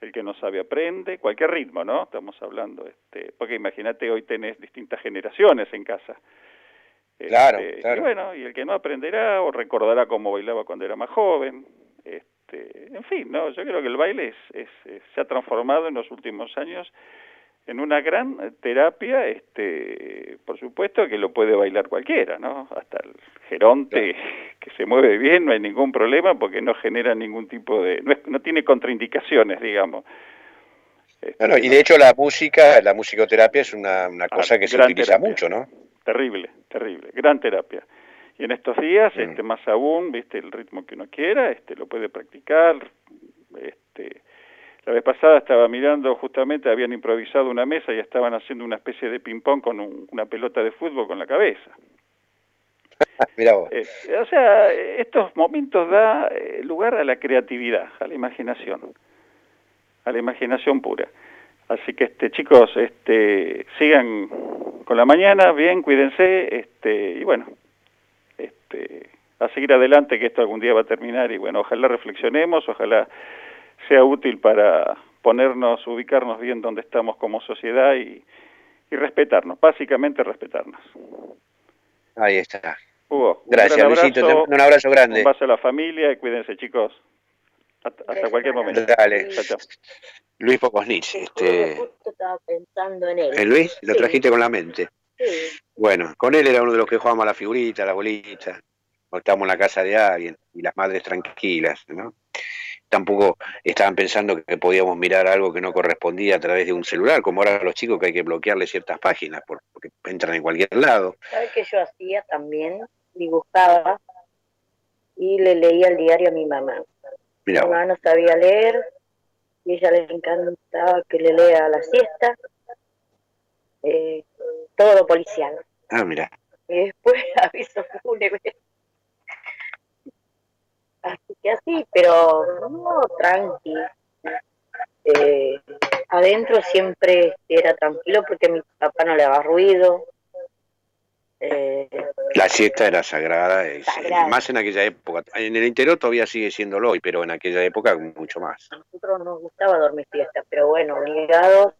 S: el que no sabe aprende, cualquier ritmo, ¿no? Estamos hablando, este, porque imagínate hoy tenés distintas generaciones en casa.
C: Claro,
S: Este,
C: claro.
S: Y bueno, y el que no aprenderá o recordará cómo bailaba cuando era más joven. Este, en fin, no, yo creo que el baile es, es- es- se ha transformado en los últimos años en una gran terapia, este, por supuesto que lo puede bailar cualquiera, ¿no? Hasta el geronte que se mueve bien, no hay ningún problema porque no genera ningún tipo de, no, es- no tiene contraindicaciones, digamos.
C: Bueno, y de hecho la música, la musicoterapia es una, una cosa que se
S: Ah,
C: utiliza
S: terapia.
C: mucho, ¿no?
S: Terrible, terrible, gran terapia. Y en estos días,
C: Mm.
S: este, más aún, viste, el ritmo que uno quiera, este, lo puede practicar. Este, la vez pasada estaba mirando, justamente habían improvisado una mesa y estaban haciendo una especie de ping-pong con un- una pelota de fútbol con la cabeza.
C: Mirá vos.
S: Eh, o sea, estos momentos da eh, lugar a la creatividad, a la imaginación, a la imaginación pura. Así que, este, chicos, este, sigan con la mañana, bien, cuídense, este, y bueno, este, a seguir adelante, que esto algún día va a terminar, y bueno, ojalá reflexionemos, ojalá sea útil para ponernos, ubicarnos bien donde estamos como sociedad y, y respetarnos, básicamente respetarnos.
C: Ahí está.
S: Hugo, un
C: Gracias, Luisito. Te
S: abrazo,
C: mando un abrazo grande.
S: Un beso a la familia y cuídense, chicos. Hasta, hasta cualquier momento.
C: Dale.
S: Chao, chao.
C: Luis Pocosnich, este,
N: Justo estaba pensando en él.
C: ¿eh, Luis, lo
N: Sí,
C: trajiste con la mente.
N: sí.
C: Bueno, con él era uno de los que jugábamos a la figurita, a la bolita, o estábamos en la casa de alguien, y las madres tranquilas, ¿no? Tampoco estaban pensando que podíamos mirar algo que no correspondía a través de un celular, como ahora los chicos que hay que bloquearle ciertas páginas por- porque entran en cualquier lado.
N: ¿Sabes qué yo hacía también? Dibujaba y le leía el diario a mi mamá.
C: Mirá,
N: Mi mamá no sabía leer y ella le encantaba que le lea a la siesta, eh, todo policial.
C: ah, mira.
N: Y después aviso fúnebre. Así que así, pero no, tranqui. Eh, adentro siempre era tranquilo porque mi papá no le daba ruido. Eh,
C: La siesta era sagrada, sí,
N: Sagrada.
C: más en aquella época. En el interior todavía sigue siéndolo hoy, pero en aquella época mucho más.
N: a nosotros nos gustaba dormir siesta, pero bueno, obligados,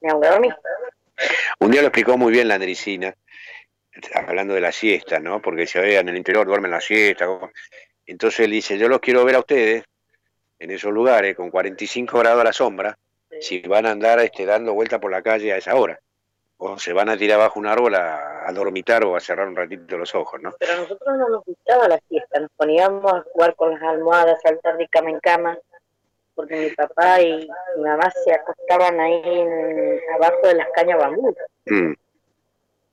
N: me hago dormir.
C: Un día lo explicó muy bien la Andricina, hablando de la siesta, ¿no? Porque se veía en el interior, duermen la siesta. Entonces él dice, yo los quiero ver a ustedes en esos lugares con 45 grados a la sombra, si van a andar este, dando vuelta por la calle a esa hora. O se van a tirar bajo un árbol a, a dormitar o a cerrar un ratito los ojos, ¿no?
N: Pero a nosotros no nos gustaba la siesta, nos poníamos a jugar con las almohadas, saltar de cama en cama, porque mi papá y mi mamá se acostaban ahí en- abajo de las cañas bambú.
C: Mm.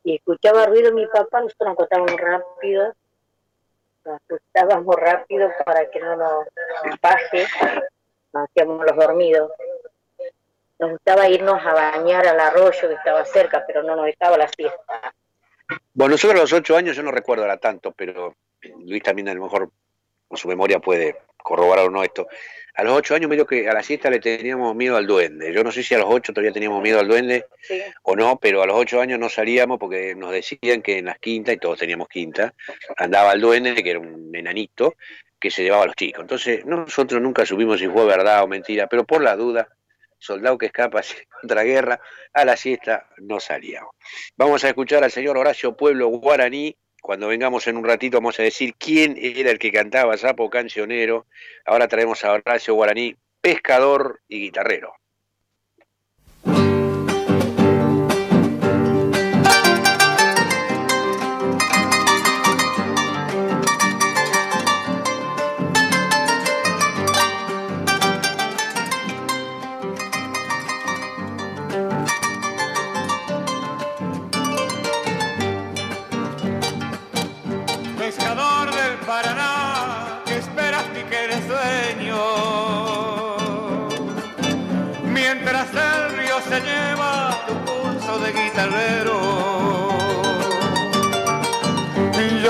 N: Y escuchaba ruido mi papá, nosotros nos acostábamos rápido, nos acostábamos rápido para que no nos baje, hacíamos los dormidos. Nos gustaba irnos a bañar al arroyo que estaba cerca, pero no nos dejaba la siesta.
C: Bueno, nosotros a los ocho años, yo no recuerdo ahora tanto, pero Luis también a lo mejor con su memoria puede corroborar o no esto. A los ocho años medio que a la siesta le teníamos miedo al duende. Yo no sé si a los ocho todavía teníamos miedo al duende o no, pero a los ocho años no salíamos porque nos decían que en las quintas, y todos teníamos quinta, andaba el duende, que era un enanito, que se llevaba a los chicos. Entonces nosotros nunca supimos si fue verdad o mentira, pero por la duda, soldado que escapa contra guerra, a la siesta no salíamos. Vamos a escuchar al señor Horacio Pueblo Guaraní cuando vengamos en un ratito vamos a decir quién era el que cantaba Sapo Cancionero. Ahora traemos a Horacio Guaraní, pescador y guitarrero.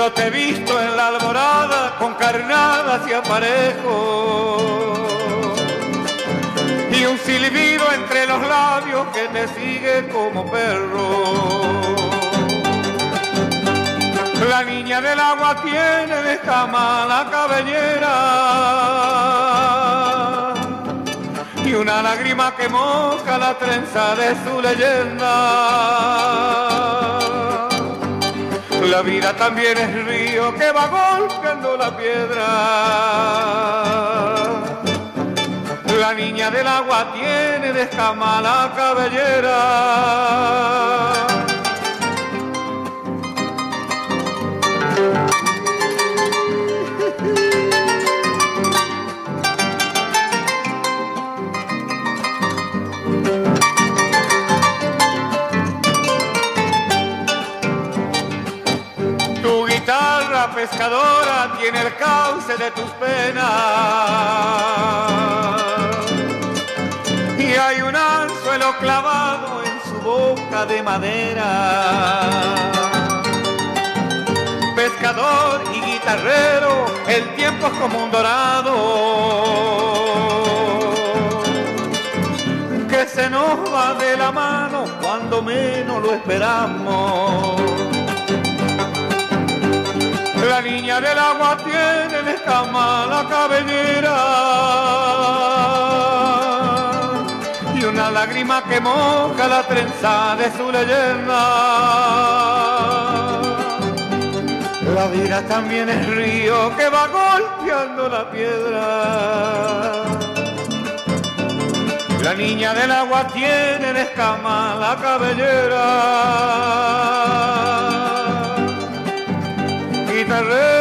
T: Yo te he visto en la alborada con carnadas y aparejos. Y un silbido entre los labios que te sigue como perro. La niña del agua tiene de escama la cabellera y una lágrima que moja la trenza de su leyenda. La vida también es río que va golpeando la piedra. La niña del agua tiene de escama la cabellera. Pescadora tiene el cauce de tus penas. Y hay un anzuelo clavado en su boca de madera. Pescador y guitarrero, el tiempo es como un dorado. Que se nos va de la mano cuando menos lo esperamos. La niña del agua tiene en escama la cabellera y una lágrima que moja la trenza de su leyenda. La vida también es río que va golpeando la piedra. La niña del agua tiene en escama la cabellera guitarrero.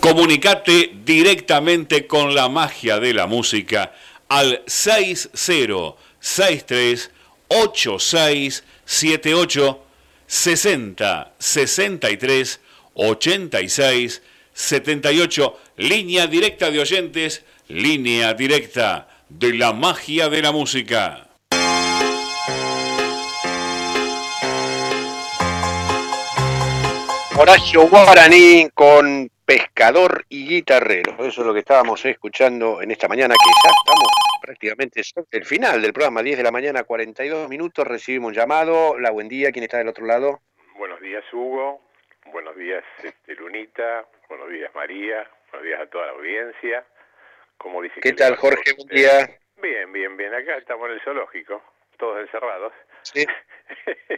A: Comunicate directamente con la magia de la música al 6063 8678 60 63 86 78 línea directa de oyentes, línea directa de la magia de la música.
C: Horacio Guaraní con pescador y guitarrero. Eso es lo que estábamos escuchando en esta mañana, que ya estamos prácticamente sobre el final del programa, 10 de la mañana, 42 minutos. Recibimos un llamado. La buen día, ¿quién está del otro lado?
G: Buenos días, Hugo. Buenos días, este, Lunita. Buenos días, María. Buenos días a toda la audiencia. Como dice
C: ¿Qué tal, Jorge? Buen día.
G: Bien, bien, bien. Acá estamos en el zoológico, todos encerrados.
C: Sí.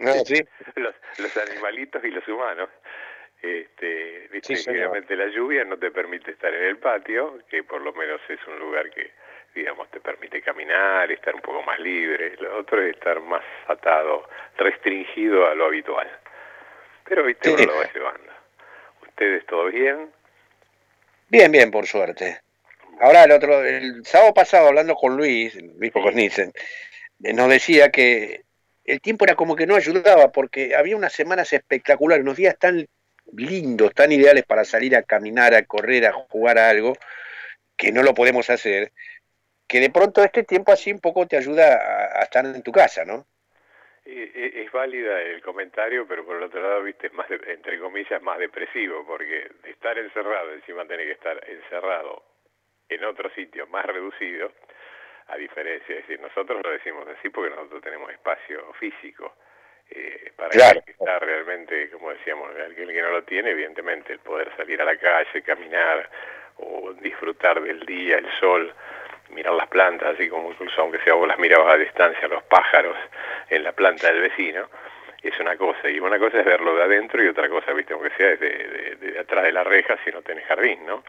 C: Ah, sí.
G: los, los animalitos y los humanos. Este, viste,
C: Sí,
G: la lluvia no te permite estar en el patio, que por lo menos es un lugar que, digamos, te permite caminar, estar un poco más libre. Lo otro es estar más atado, restringido a lo habitual. Pero, viste,
C: Sí.
G: uno lo va llevando. ¿Ustedes todo bien?
C: Bien, bien, por suerte. Ahora el otro, el sábado pasado hablando con Luis, Luis Pocornicen, eh, nos decía que el tiempo era como que no ayudaba porque había unas semanas espectaculares, unos días tan lindos, tan ideales para salir a caminar, a correr, a jugar a algo, que no lo podemos hacer, que de pronto este tiempo así un poco te ayuda a, estar en tu casa, ¿no?
G: Es válida el comentario, pero por el otro lado, viste, más, entre comillas, más depresivo, porque estar encerrado, encima tener que estar encerrado en otro sitio más reducido, a diferencia, es decir, nosotros lo decimos así porque nosotros tenemos espacio físico. Eh, para
C: Claro.
G: que está realmente, como decíamos, aquel que no lo tiene, evidentemente, el poder salir a la calle, caminar o disfrutar del día, el sol, mirar las plantas, así como incluso aunque sea vos las mirabas a distancia, los pájaros en la planta del vecino, es una cosa. Y una cosa es verlo de adentro y otra cosa, viste, aunque sea desde de, de- de atrás de la reja si no tenés jardín, ¿no?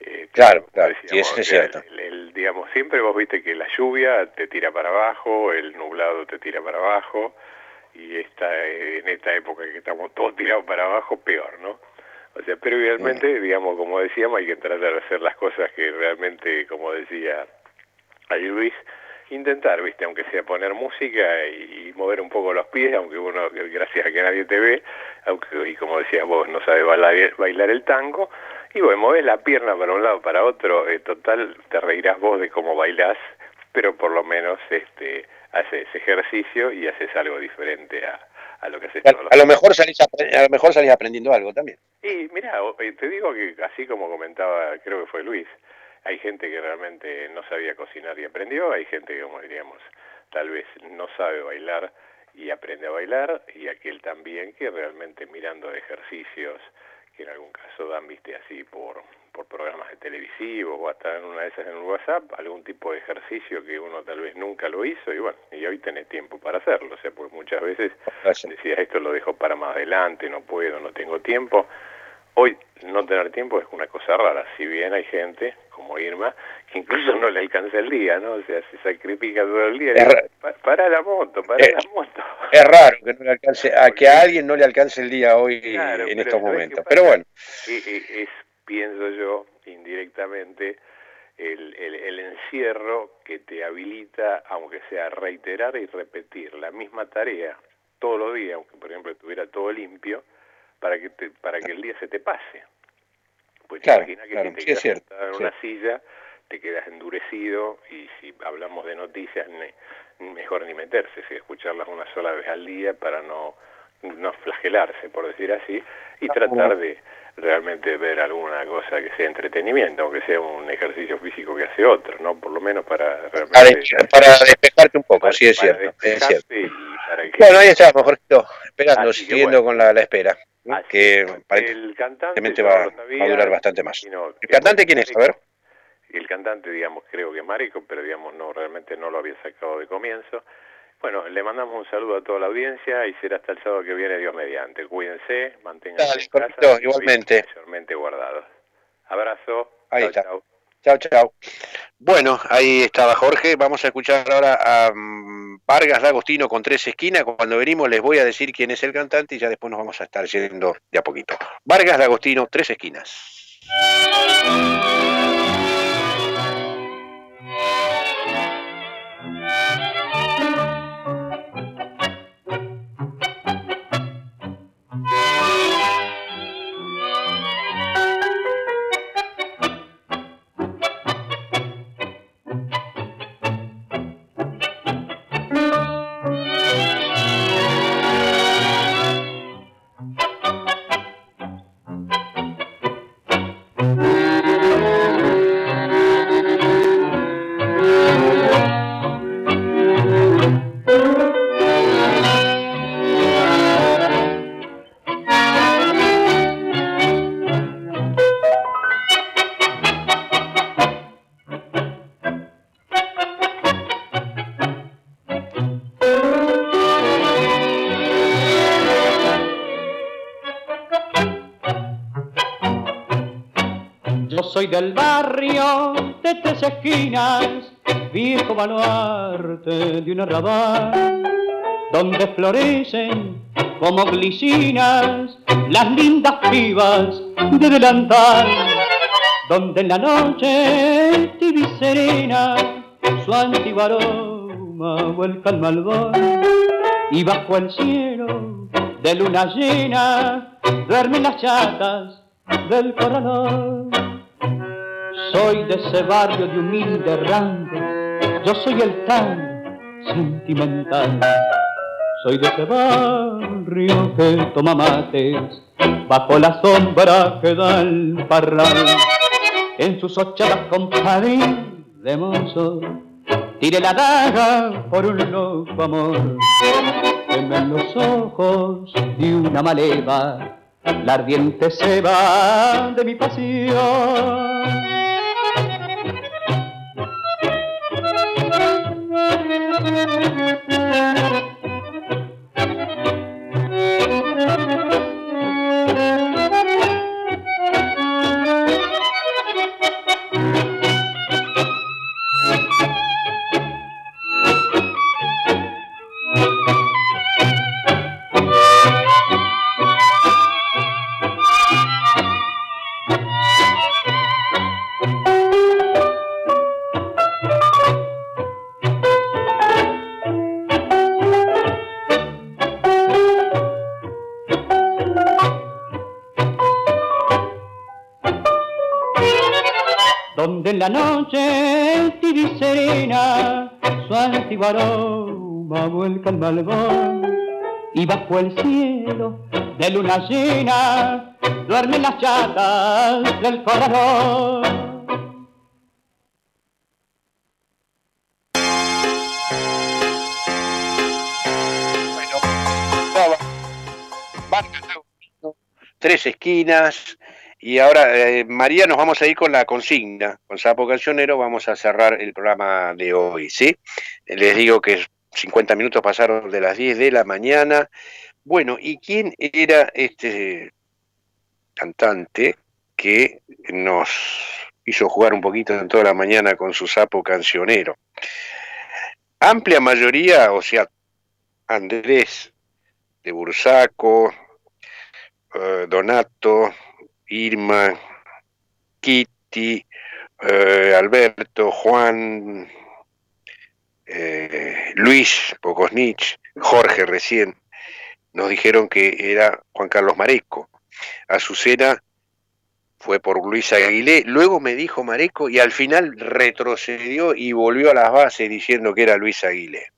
G: Eh,
C: Claro, claro, sí,
G: decíamos,
C: eso es cierto.
G: el- el- digamos, siempre vos viste que la lluvia te tira para abajo, el nublado te tira para abajo, y esta, en esta época que estamos todos tirados para abajo, peor, ¿no? O sea, pero idealmente, digamos, como decíamos, hay que tratar de hacer las cosas que realmente, como decía ahí Luis, intentar, viste, aunque sea poner música y, mover un poco los pies, aunque uno, gracias a que nadie te ve, aunque, y como decías vos, no sabes bailar, bailar el tango, y bueno, mueves la pierna para un lado, para otro, eh, total, te reirás vos de cómo bailás, pero por lo menos este haces ejercicio y haces algo diferente a, a lo que haces
C: A, a lo mejor salís a lo mejor salís aprendiendo algo también.
G: y mira, te digo que así como comentaba, creo que fue Luis, hay gente que realmente no sabía cocinar y aprendió, hay gente que, como diríamos, tal vez no sabe bailar y aprende a bailar, y aquel también que realmente mirando ejercicios que en algún caso dan, viste, así por, por programas de televisivos o hasta en una de esas en el WhatsApp, algún tipo de ejercicio que uno tal vez nunca lo hizo y bueno, y hoy tenés tiempo para hacerlo, o sea, porque muchas veces decías esto lo dejo para más adelante, no puedo, no tengo tiempo. Hoy no tener tiempo es una cosa rara, si bien hay gente como Irma que incluso no le alcanza el día, ¿no? O sea, se sacrifica todo el día.
C: Es
G: dice,
C: ra-
G: "Pa- para la moto, para la moto.
C: Es raro que no le alcance, a que a alguien no le alcance el día hoy
G: Claro,
C: en estos
G: ¿sabés qué
C: momentos. Pero bueno,
G: eh, es, pienso yo, indirectamente, el, el, el encierro que te habilita, aunque sea reiterar y repetir la misma tarea todos los días, aunque por ejemplo estuviera todo limpio, para que te, para que el día se te pase. Pues
C: Claro,
G: imagina que
C: claro,
G: si te quedas en
C: sí.
G: una silla, te quedas endurecido y si hablamos de noticias, ne- mejor ni meterse, si escucharlas una sola vez al día para no, no flagelarse, por decir así, y tratar de realmente ver alguna cosa que sea entretenimiento, aunque sea un ejercicio físico que hace otro, ¿no? Por lo menos para
C: para,
G: realmente...
C: para despejarte un poco, sí es
G: para
C: cierto, es cierto.
G: para que-
C: Bueno, ahí está, Jorgito, esperando,
G: Así
C: siguiendo
G: bueno.
C: con la, la espera, que
G: el cantante
C: va, va a durar bastante más. ¿El cantante quién es? A ver.
G: el cantante, digamos, creo que Marico, pero digamos, no, realmente no lo había sacado de comienzo. Bueno, le mandamos un saludo a toda la audiencia y será hasta el sábado que viene, Dios mediante. Cuídense, manténganse en casa
C: Jorgito,
G: y
C: igualmente.
G: mayormente guardados. Abrazo.
C: Ahí
G: Chau,
C: está.
G: chau.
C: Chao, chao. Bueno, ahí estaba Jorge. Vamos a escuchar ahora a mm, Vargas D'Agostino con tres esquinas. Cuando venimos les voy a decir quién es el cantante y ya después nos vamos a estar yendo de a poquito. Vargas D'Agostino, tres esquinas.
E: Esquinas, viejo baluarte de un arrabal, donde florecen como glicinas las lindas pibas de delantal, donde en la noche tibia y serena su antiguo aroma vuelca al malvón y bajo el cielo de luna llena, duermen las chatas del corralón. Soy de ese barrio de humilde rango, yo soy el tan sentimental. Soy de ese barrio que toma mates bajo la sombra que da el parral. En sus ochavas compadre de mozo, tire la daga por un loco amor. en los ojos de una maleva, la ardiente se va de mi pasión. Donde malvón y bajo el cielo de luna llena duermen las chatas del corazón.
C: tres esquinas, y ahora, eh, María, nos vamos a ir con la consigna. Con Sapo Cancionero vamos a cerrar el programa de hoy, ¿sí? Les digo que 50 minutos pasaron de las 10 de la mañana. Bueno, ¿y quién era este cantante que nos hizo jugar un poquito en toda la mañana con su Sapo Cancionero? Amplia mayoría, o sea, Andrés de Bursaco, eh, Donato, Irma, Kitty, eh, Alberto, Juan, eh, Luis Pocosnich, Jorge recién, nos dijeron que era Juan Carlos Mareco. Azucena fue por Luis Aguilé, luego me dijo Mareco y al final retrocedió y volvió a las bases diciendo que era Luis Aguilé.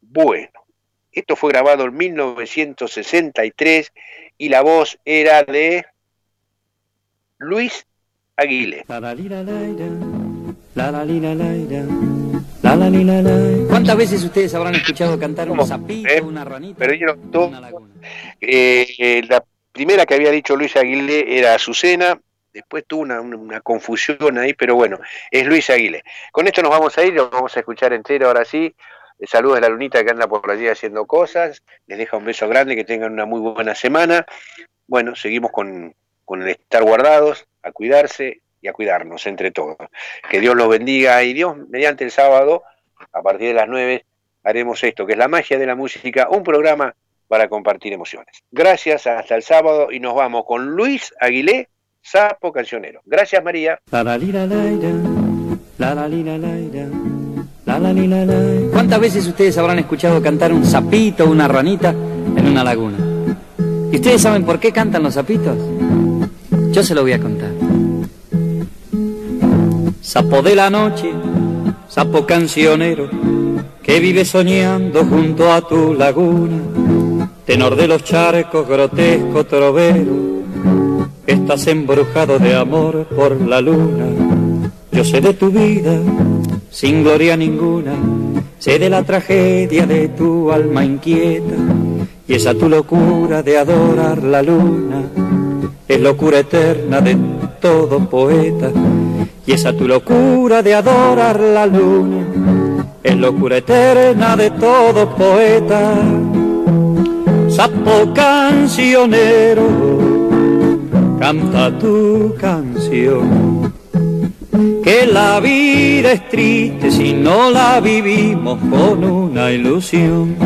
C: Bueno, esto fue grabado en 1963 y la voz era de Luis Aguile.
E: ¿Cuántas veces ustedes habrán escuchado cantar un sapito,
C: ¿Eh?
E: una ranita?
C: Pero yo no- eh, la primera que había dicho Luis Aguilé era Azucena, después tuvo una, una- una confusión ahí, pero bueno, es Luis Aguilé. Con esto nos vamos a ir, lo vamos a escuchar entero ahora sí. Eh, Saludos a la lunita que anda por allí haciendo cosas. Les deja un beso grande, que tengan una muy buena semana. Bueno, seguimos con, con el estar guardados, a cuidarse y a cuidarnos entre todos. Que Dios los bendiga y Dios, mediante el sábado, a partir de las 9, haremos esto, que es la magia de la música, un programa para compartir emociones. Gracias, hasta el sábado y nos vamos con Luis Aguilé, Sapo Cancionero. Gracias María.
E: ¿Cuántas veces ustedes habrán escuchado cantar un sapito, una ranita en una laguna? ¿Y ustedes saben por qué cantan los sapitos? Yo se lo voy a contar. Sapo de la noche, sapo cancionero, que vive soñando junto a tu laguna, tenor de los charcos, grotesco trovero, estás embrujado de amor por la luna. Yo sé de tu vida, sin gloria ninguna, sé de la tragedia de tu alma inquieta, y esa tu locura de adorar la luna, es locura eterna de todo poeta, y esa tu locura de adorar la luna, es locura eterna de todo poeta. Sapo cancionero, canta tu canción. Que la vida es triste si no la vivimos con una ilusión.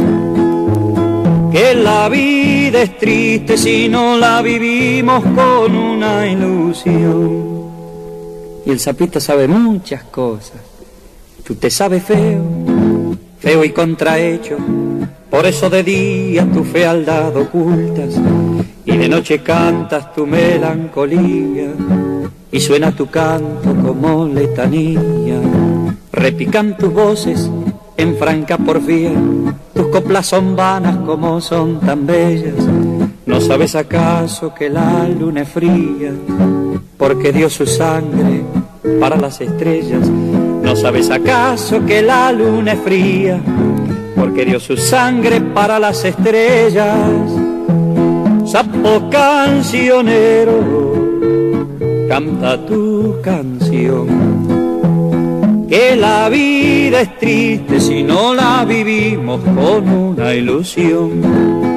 E: Que la vida es triste si no la vivimos con una ilusión. Y el sapito sabe muchas cosas. Tú te sabes feo, feo y contrahecho, Por eso de día tu fealdad ocultas y de noche cantas tu melancolía y suena tu canto como letanía. Repican tus voces en franca porfía, tus coplas son vanas como son tan bellas. ¿No sabes acaso que la luna es fría? Porque dio su sangre para las estrellas. ¿No sabes acaso que la luna es fría? Porque dio su sangre para las estrellas. Sapo cancionero, canta tu canción que la vida es triste si no la vivimos con una ilusión.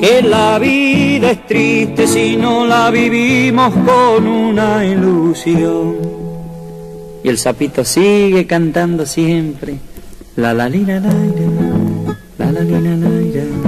E: Que la vida es triste si no la vivimos con una ilusión. Y el sapito sigue cantando siempre. La la lina la la la la la